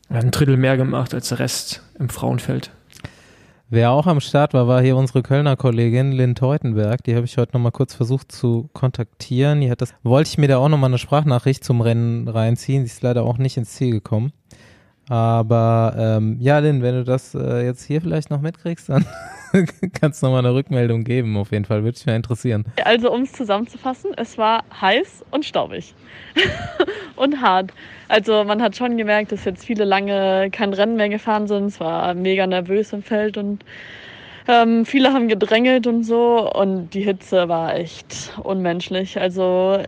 ein Drittel mehr gemacht als der Rest im Frauenfeld. Wer auch am Start war, war hier unsere Kölner Kollegin Lynn Teutenberg. Die habe ich heute nochmal kurz versucht zu kontaktieren. Die hat das, wollte ich mir da auch nochmal eine Sprachnachricht zum Rennen reinziehen. Sie ist leider auch nicht ins Ziel gekommen. Aber ähm, ja, Lynn, wenn du das äh, jetzt hier vielleicht noch mitkriegst, dann kannst du nochmal eine Rückmeldung geben. Auf jeden Fall, würde mich mal interessieren. Also um es zusammenzufassen, es war heiß und staubig und hart. Also man hat schon gemerkt, dass jetzt viele lange kein Rennen mehr gefahren sind. Es war mega nervös im Feld und ähm, viele haben gedrängelt und so. Und die Hitze war echt unmenschlich. Also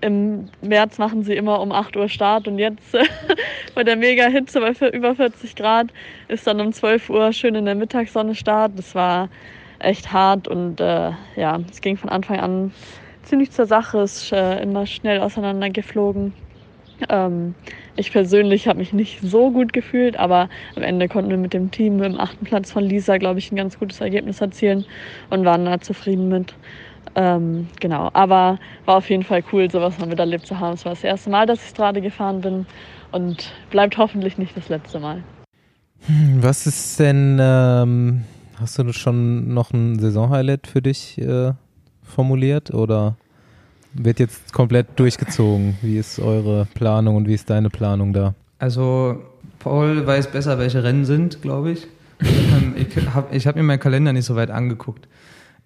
im März machen sie immer um 8 Uhr Start und jetzt bei der mega Hitze bei über 40 Grad ist dann um 12 Uhr schön in der Mittagssonne Start. Das war echt hart und äh, ja, es ging von Anfang an ziemlich zur Sache, ist äh, immer schnell auseinandergeflogen. Ähm, ich persönlich habe mich nicht so gut gefühlt, aber am Ende konnten wir mit dem Team dem achten Platz von Lisa, glaube ich, ein ganz gutes Ergebnis erzielen und waren da zufrieden mit. Ähm, genau, aber war auf jeden Fall cool, sowas mal miterlebt zu haben. Es war das erste Mal, dass ich Strade gefahren bin und bleibt hoffentlich nicht das letzte Mal. Hm, was ist denn, ähm, hast du schon noch ein Saisonhighlight für dich äh, formuliert oder wird jetzt komplett durchgezogen. Wie ist eure Planung und wie ist deine Planung da? Also Paul weiß besser, welche Rennen sind, glaube ich. Ähm, ich habe ich hab mir meinen Kalender nicht so weit angeguckt.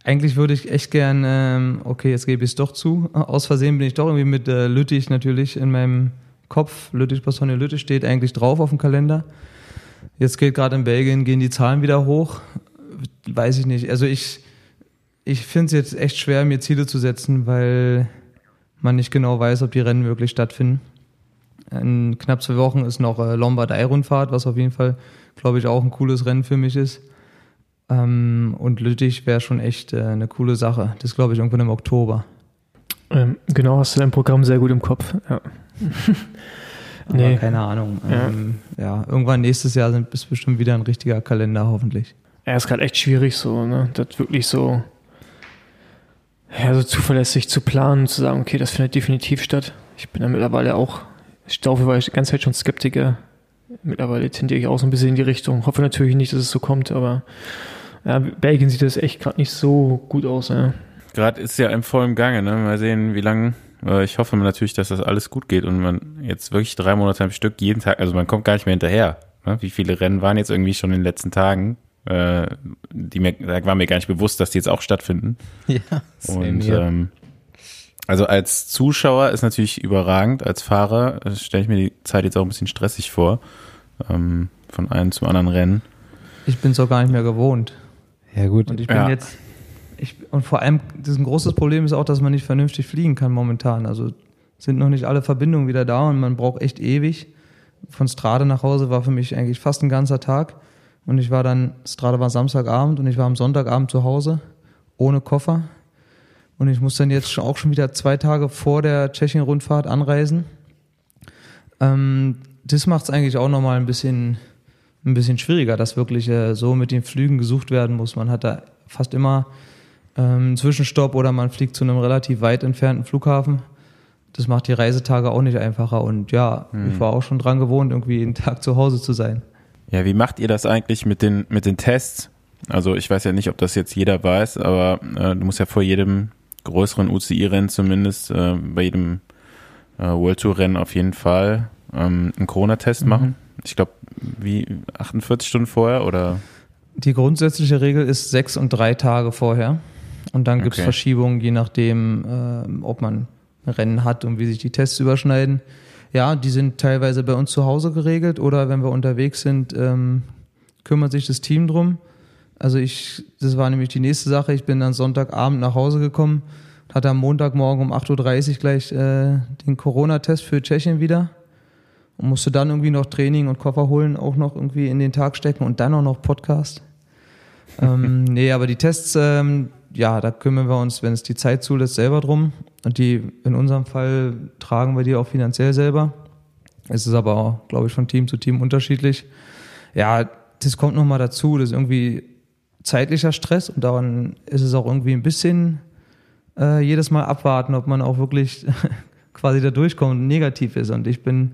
Eigentlich würde ich echt gern, ähm, okay, jetzt gebe ich es doch zu. Aus Versehen bin ich doch irgendwie mit äh, Lüttich natürlich in meinem Kopf. Lüttich, Bastogne Lüttich steht eigentlich drauf auf dem Kalender. Jetzt geht gerade in Belgien, gehen die Zahlen wieder hoch. Weiß ich nicht. Also ich, ich finde es jetzt echt schwer, mir Ziele zu setzen, weil man nicht genau weiß, ob die Rennen wirklich stattfinden. In knapp zwei Wochen ist noch äh, Lombardei-Rundfahrt, was auf jeden Fall, glaube ich, auch ein cooles Rennen für mich ist. Ähm, und Lüttich wäre schon echt äh, eine coole Sache. Das glaube ich irgendwann im Oktober. Ähm, genau, hast du dein Programm sehr gut im Kopf. Ja. nee. keine Ahnung. Ähm, ja. ja. irgendwann nächstes Jahr sind, ist bestimmt wieder ein richtiger Kalender, hoffentlich. Ja, ist gerade echt schwierig so, ne? Das wirklich so ja, so zuverlässig zu planen, zu sagen, okay, das findet definitiv statt. Ich bin da mittlerweile auch, ich glaube, war ich die ganze Zeit schon Skeptiker. Mittlerweile tendiere ich auch so ein bisschen in die Richtung. Hoffe natürlich nicht, dass es so kommt, aber ja, Belgien sieht das echt gerade nicht so gut aus. Ja. Gerade ist ja im vollen Gange, ne? Mal sehen, wie lange. Ich hoffe natürlich, dass das alles gut geht und man jetzt wirklich drei Monate am Stück jeden Tag, also man kommt gar nicht mehr hinterher. Ne? Wie viele Rennen waren jetzt irgendwie schon in den letzten Tagen? Äh, die mir, da war mir gar nicht bewusst, dass die jetzt auch stattfinden. Ja, und ähm, also als Zuschauer ist natürlich überragend, als Fahrer äh, stelle ich mir die Zeit jetzt auch ein bisschen stressig vor, ähm, von einem zum anderen Rennen. Ich bin es auch gar nicht mehr gewohnt. Ja gut. Und ich bin Ja. jetzt, ich, und vor allem, das ein großes Problem ist auch, dass man nicht vernünftig fliegen kann momentan. Also sind noch nicht alle Verbindungen wieder da und man braucht echt ewig. Von Strade nach Hause war für mich eigentlich fast ein ganzer Tag. Und ich war dann, Strade war Samstagabend und ich war am Sonntagabend zu Hause, ohne Koffer. Und ich muss dann jetzt schon- auch schon wieder zwei Tage vor der Tschechien-Rundfahrt anreisen. Ähm, das macht es eigentlich auch nochmal ein bisschen, ein bisschen schwieriger, dass wirklich äh, so mit den Flügen gesucht werden muss. Man hat da fast immer ähm, einen Zwischenstopp oder man fliegt zu einem relativ weit entfernten Flughafen. Das macht die Reisetage auch nicht einfacher. Und ja, ich war auch schon dran gewohnt, irgendwie jeden Tag zu Hause zu sein. Ja, wie macht ihr das eigentlich mit den, mit den Tests? Also ich weiß ja nicht, ob das jetzt jeder weiß, aber äh, du musst ja vor jedem größeren UCI-Rennen zumindest, äh, bei jedem äh, World Tour-Rennen auf jeden Fall ähm, einen Corona-Test machen. Ich glaube, wie 48 Stunden vorher oder? Die grundsätzliche Regel ist sechs und drei Tage vorher. Und dann gibt es Okay. Verschiebungen, je nachdem, äh, ob man Rennen hat und wie sich die Tests überschneiden. Ja, die sind teilweise bei uns zu Hause geregelt oder wenn wir unterwegs sind, ähm, kümmert sich das Team drum. Also ich, das war nämlich die nächste Sache. Ich bin dann Sonntagabend nach Hause gekommen, hatte am Montagmorgen um 8.30 Uhr gleich äh, den Corona-Test für Tschechien wieder und musste dann irgendwie noch Training und Koffer holen, auch noch irgendwie in den Tag stecken und dann auch noch Podcast. ähm, nee, aber die Tests, ähm, ja, da kümmern wir uns, wenn es die Zeit zulässt, selber drum. Und die, in unserem Fall tragen wir die auch finanziell selber. Es ist aber auch, glaube ich, von Team zu Team unterschiedlich. Ja, das kommt nochmal dazu, das ist irgendwie zeitlicher Stress und daran ist es auch irgendwie ein bisschen äh, jedes Mal abwarten, ob man auch wirklich quasi da durchkommt und negativ ist. Und ich bin,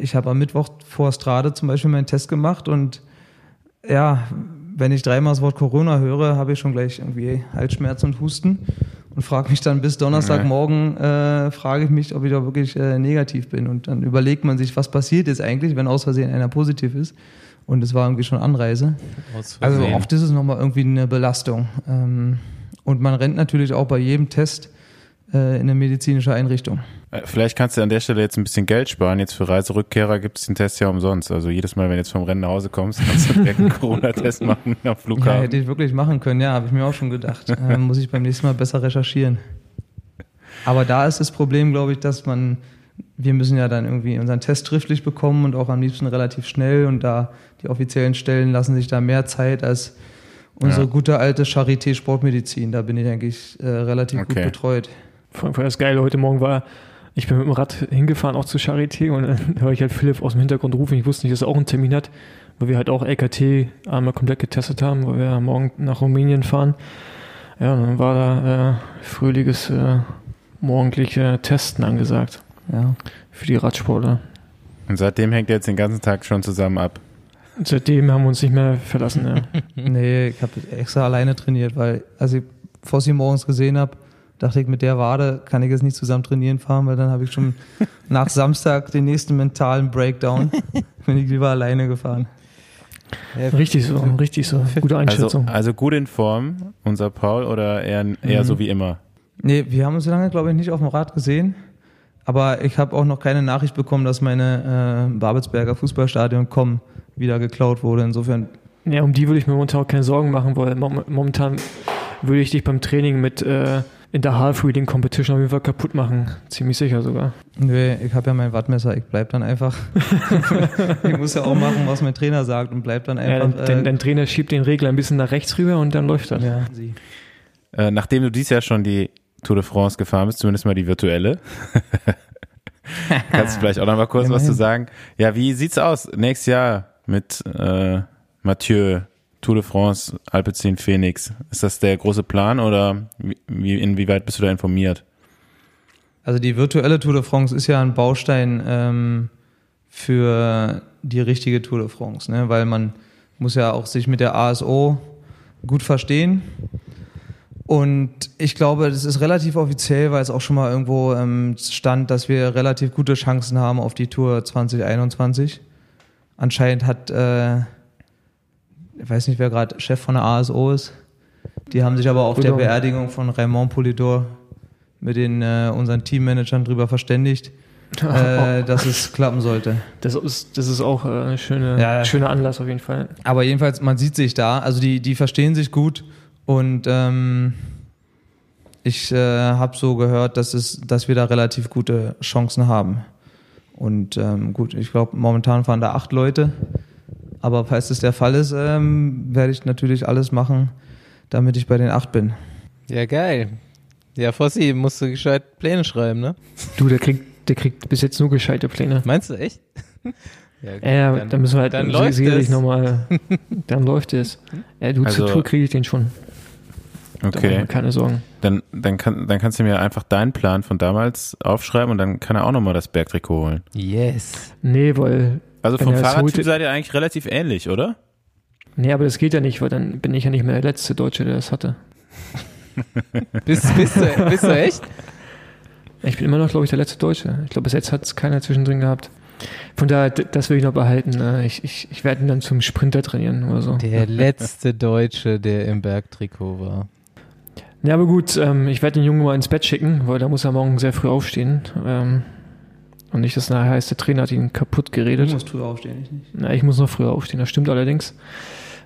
ich habe am Mittwoch vor Strade zum Beispiel meinen Test gemacht und ja, wenn ich dreimal das Wort Corona höre, habe ich schon gleich irgendwie Halsschmerz und Husten und frage mich dann bis Donnerstagmorgen, äh, frage ich mich, ob ich da wirklich äh, negativ bin. Und dann überlegt man sich, was passiert jetzt eigentlich, wenn aus Versehen einer positiv ist. Und es war irgendwie schon Anreise. Also Versehen. oft ist es nochmal irgendwie eine Belastung. Ähm, und man rennt natürlich auch bei jedem Test in eine medizinische Einrichtung. Äh, Vielleicht kannst du an der Stelle jetzt ein bisschen Geld sparen. Jetzt für Reiserückkehrer gibt es den Test ja umsonst. Also jedes Mal, wenn du jetzt vom Rennen nach Hause kommst, kannst du direkt einen Corona-Test machen am Ja, Flughafen. hätte ich wirklich machen können, ja, habe ich mir auch schon gedacht. äh, muss ich beim nächsten Mal besser recherchieren. Aber da ist das Problem, glaube ich, dass man, wir müssen ja dann irgendwie unseren Test schriftlich bekommen und auch am liebsten relativ schnell und da die offiziellen Stellen lassen sich da mehr Zeit als unsere Ja. gute alte Charité Sportmedizin. Da bin ich eigentlich äh, relativ gut Okay. betreut. Vor allem das Geile heute Morgen war, ich bin mit dem Rad hingefahren, auch zur Charité, und dann höre ich halt Philipp aus dem Hintergrund rufen. Ich wusste nicht, dass er auch einen Termin hat, weil wir halt auch LKT einmal komplett getestet haben, weil wir morgen nach Rumänien fahren. Ja, und dann war da äh, fröhliches äh, morgendliche Testen angesagt Ja. für die Radsportler. Und seitdem hängt er jetzt den ganzen Tag schon zusammen ab. Und seitdem haben wir uns nicht mehr verlassen. Ja. Nee, ich habe extra alleine trainiert, weil als ich Fossi morgens gesehen habe, dachte ich, mit der Wade kann ich jetzt nicht zusammen trainieren fahren, weil dann habe ich schon nach Samstag den nächsten mentalen Breakdown. Bin ich lieber alleine gefahren. Richtig so, richtig so. Gute Also, Einschätzung. also gut in Form, unser Paul, oder eher, eher Mhm. so wie immer? Nee, wir haben uns lange, glaube ich, nicht auf dem Rad gesehen. Aber ich habe auch noch keine Nachricht bekommen, dass meine äh, Babelsberger Fußballstadion Com wieder geklaut wurde. Insofern, Ja, um die würde ich mir momentan auch keine Sorgen machen, weil mom- momentan würde ich dich beim Training mit äh, in der Half Reading Competition auf jeden Fall kaputt machen. Ziemlich sicher sogar. nee, ich habe ja mein Wattmesser, ich bleib dann einfach. ich muss ja auch machen, was mein Trainer sagt und bleib dann Ja, einfach. dein, dein Trainer schiebt den Regler ein bisschen nach rechts rüber und dann läuft das. ja. Äh, nachdem du dieses Jahr schon die Tour de France gefahren bist, zumindest mal die virtuelle, kannst du vielleicht auch noch mal kurz was Immerhin. zu sagen. Ja, wie sieht's aus nächstes Jahr mit äh, Mathieu, Tour de France, Alpecin Phoenix? Ist das der große Plan oder wie, wie, inwieweit bist du da informiert? Also die virtuelle Tour de France ist ja ein Baustein ähm, für die richtige Tour de France, ne? weil man muss ja auch sich mit der ASO gut verstehen. Und ich glaube, das ist relativ offiziell, weil es auch schon mal irgendwo ähm, stand, dass wir relativ gute Chancen haben auf die Tour 2021. Anscheinend hat, äh, ich weiß nicht, wer gerade Chef von der ASO ist. Die haben sich aber auf der Genau. Beerdigung von Raymond Polidor mit den äh, unseren Teammanagern drüber verständigt, äh, dass es klappen sollte. Das ist, das ist auch äh, ein schöne, Ja, schöner Anlass auf jeden Fall. Aber jedenfalls, man sieht sich da, also die, die verstehen sich gut und ähm, ich äh, habe so gehört, dass, es, dass wir da relativ gute Chancen haben. Und ähm, gut, ich glaube, momentan fahren da acht Leute. Aber falls das der Fall ist, ähm, werde ich natürlich alles machen, damit ich bei den acht bin. Ja, geil. Ja, Fossi, musst du gescheit Pläne schreiben, ne? Du, der kriegt, der kriegt bis jetzt nur gescheite Pläne. Meinst du echt? ja, gut, Ja, dann, müssen wir halt dann läuft sicherlich es. nochmal. Dann läuft es. Ja, du, Also- zur Tour kriege ich den schon. Okay, keine Sorgen. dann, dann, kann, dann kannst du mir einfach deinen Plan von damals aufschreiben und dann kann er auch nochmal das Bergtrikot holen. Yes. Nee, weil. Also vom Fahrradtyp seid ihr eigentlich relativ ähnlich, oder? Nee, aber das geht ja nicht, weil dann bin ich ja nicht mehr der letzte Deutsche, der das hatte. Bist, bist, du, bist du echt? Ich bin immer noch, glaube ich, der letzte Deutsche. Ich glaube, bis jetzt hat es keiner zwischendrin gehabt. Von daher, das will ich noch behalten. ne? Ich, ich, ich werde ihn dann zum Sprinter trainieren oder so. Der letzte Deutsche, der im Bergtrikot war. Ja, aber gut, ähm, ich werde den Jungen mal ins Bett schicken, weil da muss er morgen sehr früh aufstehen. Und nicht, dass nachher heißt, der Trainer hat ihn kaputt geredet. musst früher aufstehen, ich nicht. Na, ich muss noch früher aufstehen, das stimmt allerdings.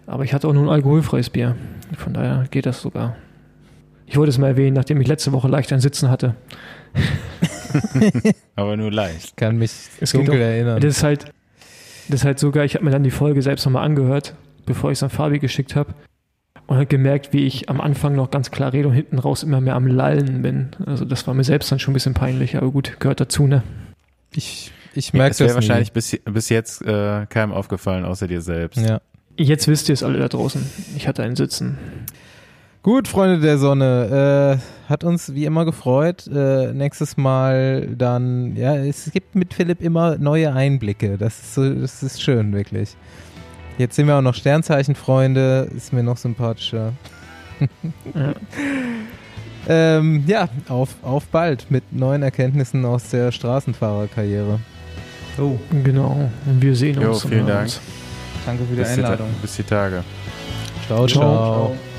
Aber ich hatte auch nur ein alkoholfreies Bier. Von daher geht das sogar. Ich wollte es mal erwähnen, nachdem ich letzte Woche leicht ein Sitzen hatte. Aber nur leicht. Ich kann mich Es dunkel erinnern. Das ist halt, das ist halt sogar, ich habe mir dann die Folge selbst nochmal angehört, bevor ich es an Fabi geschickt habe. Und habe gemerkt, wie ich am Anfang noch ganz klar rede und hinten raus immer mehr am Lallen bin. Also das war mir selbst dann schon ein bisschen peinlich, aber gut, gehört dazu, ne? Ich, ich Ja, merke es wäre das wahrscheinlich bis, bis jetzt äh, keinem aufgefallen, außer dir selbst. Ja. Jetzt wisst ihr es alle da draußen. Ich hatte einen Sitzen. Gut, Freunde der Sonne, äh, hat uns wie immer gefreut. Äh, nächstes Mal dann, ja, es gibt mit Philipp immer neue Einblicke. Das ist so, das ist schön, wirklich. Jetzt sind wir auch noch Sternzeichenfreunde, ist mir noch sympathischer. Ja. ähm, ja, auf, auf bald mit neuen Erkenntnissen aus der Straßenfahrerkarriere. Oh, Genau. Und wir sehen Jo, uns. vielen Dank. uns. danke für die Bis die, Einladung. bis die Tage. ciao. Ciao. ciao. Ciao.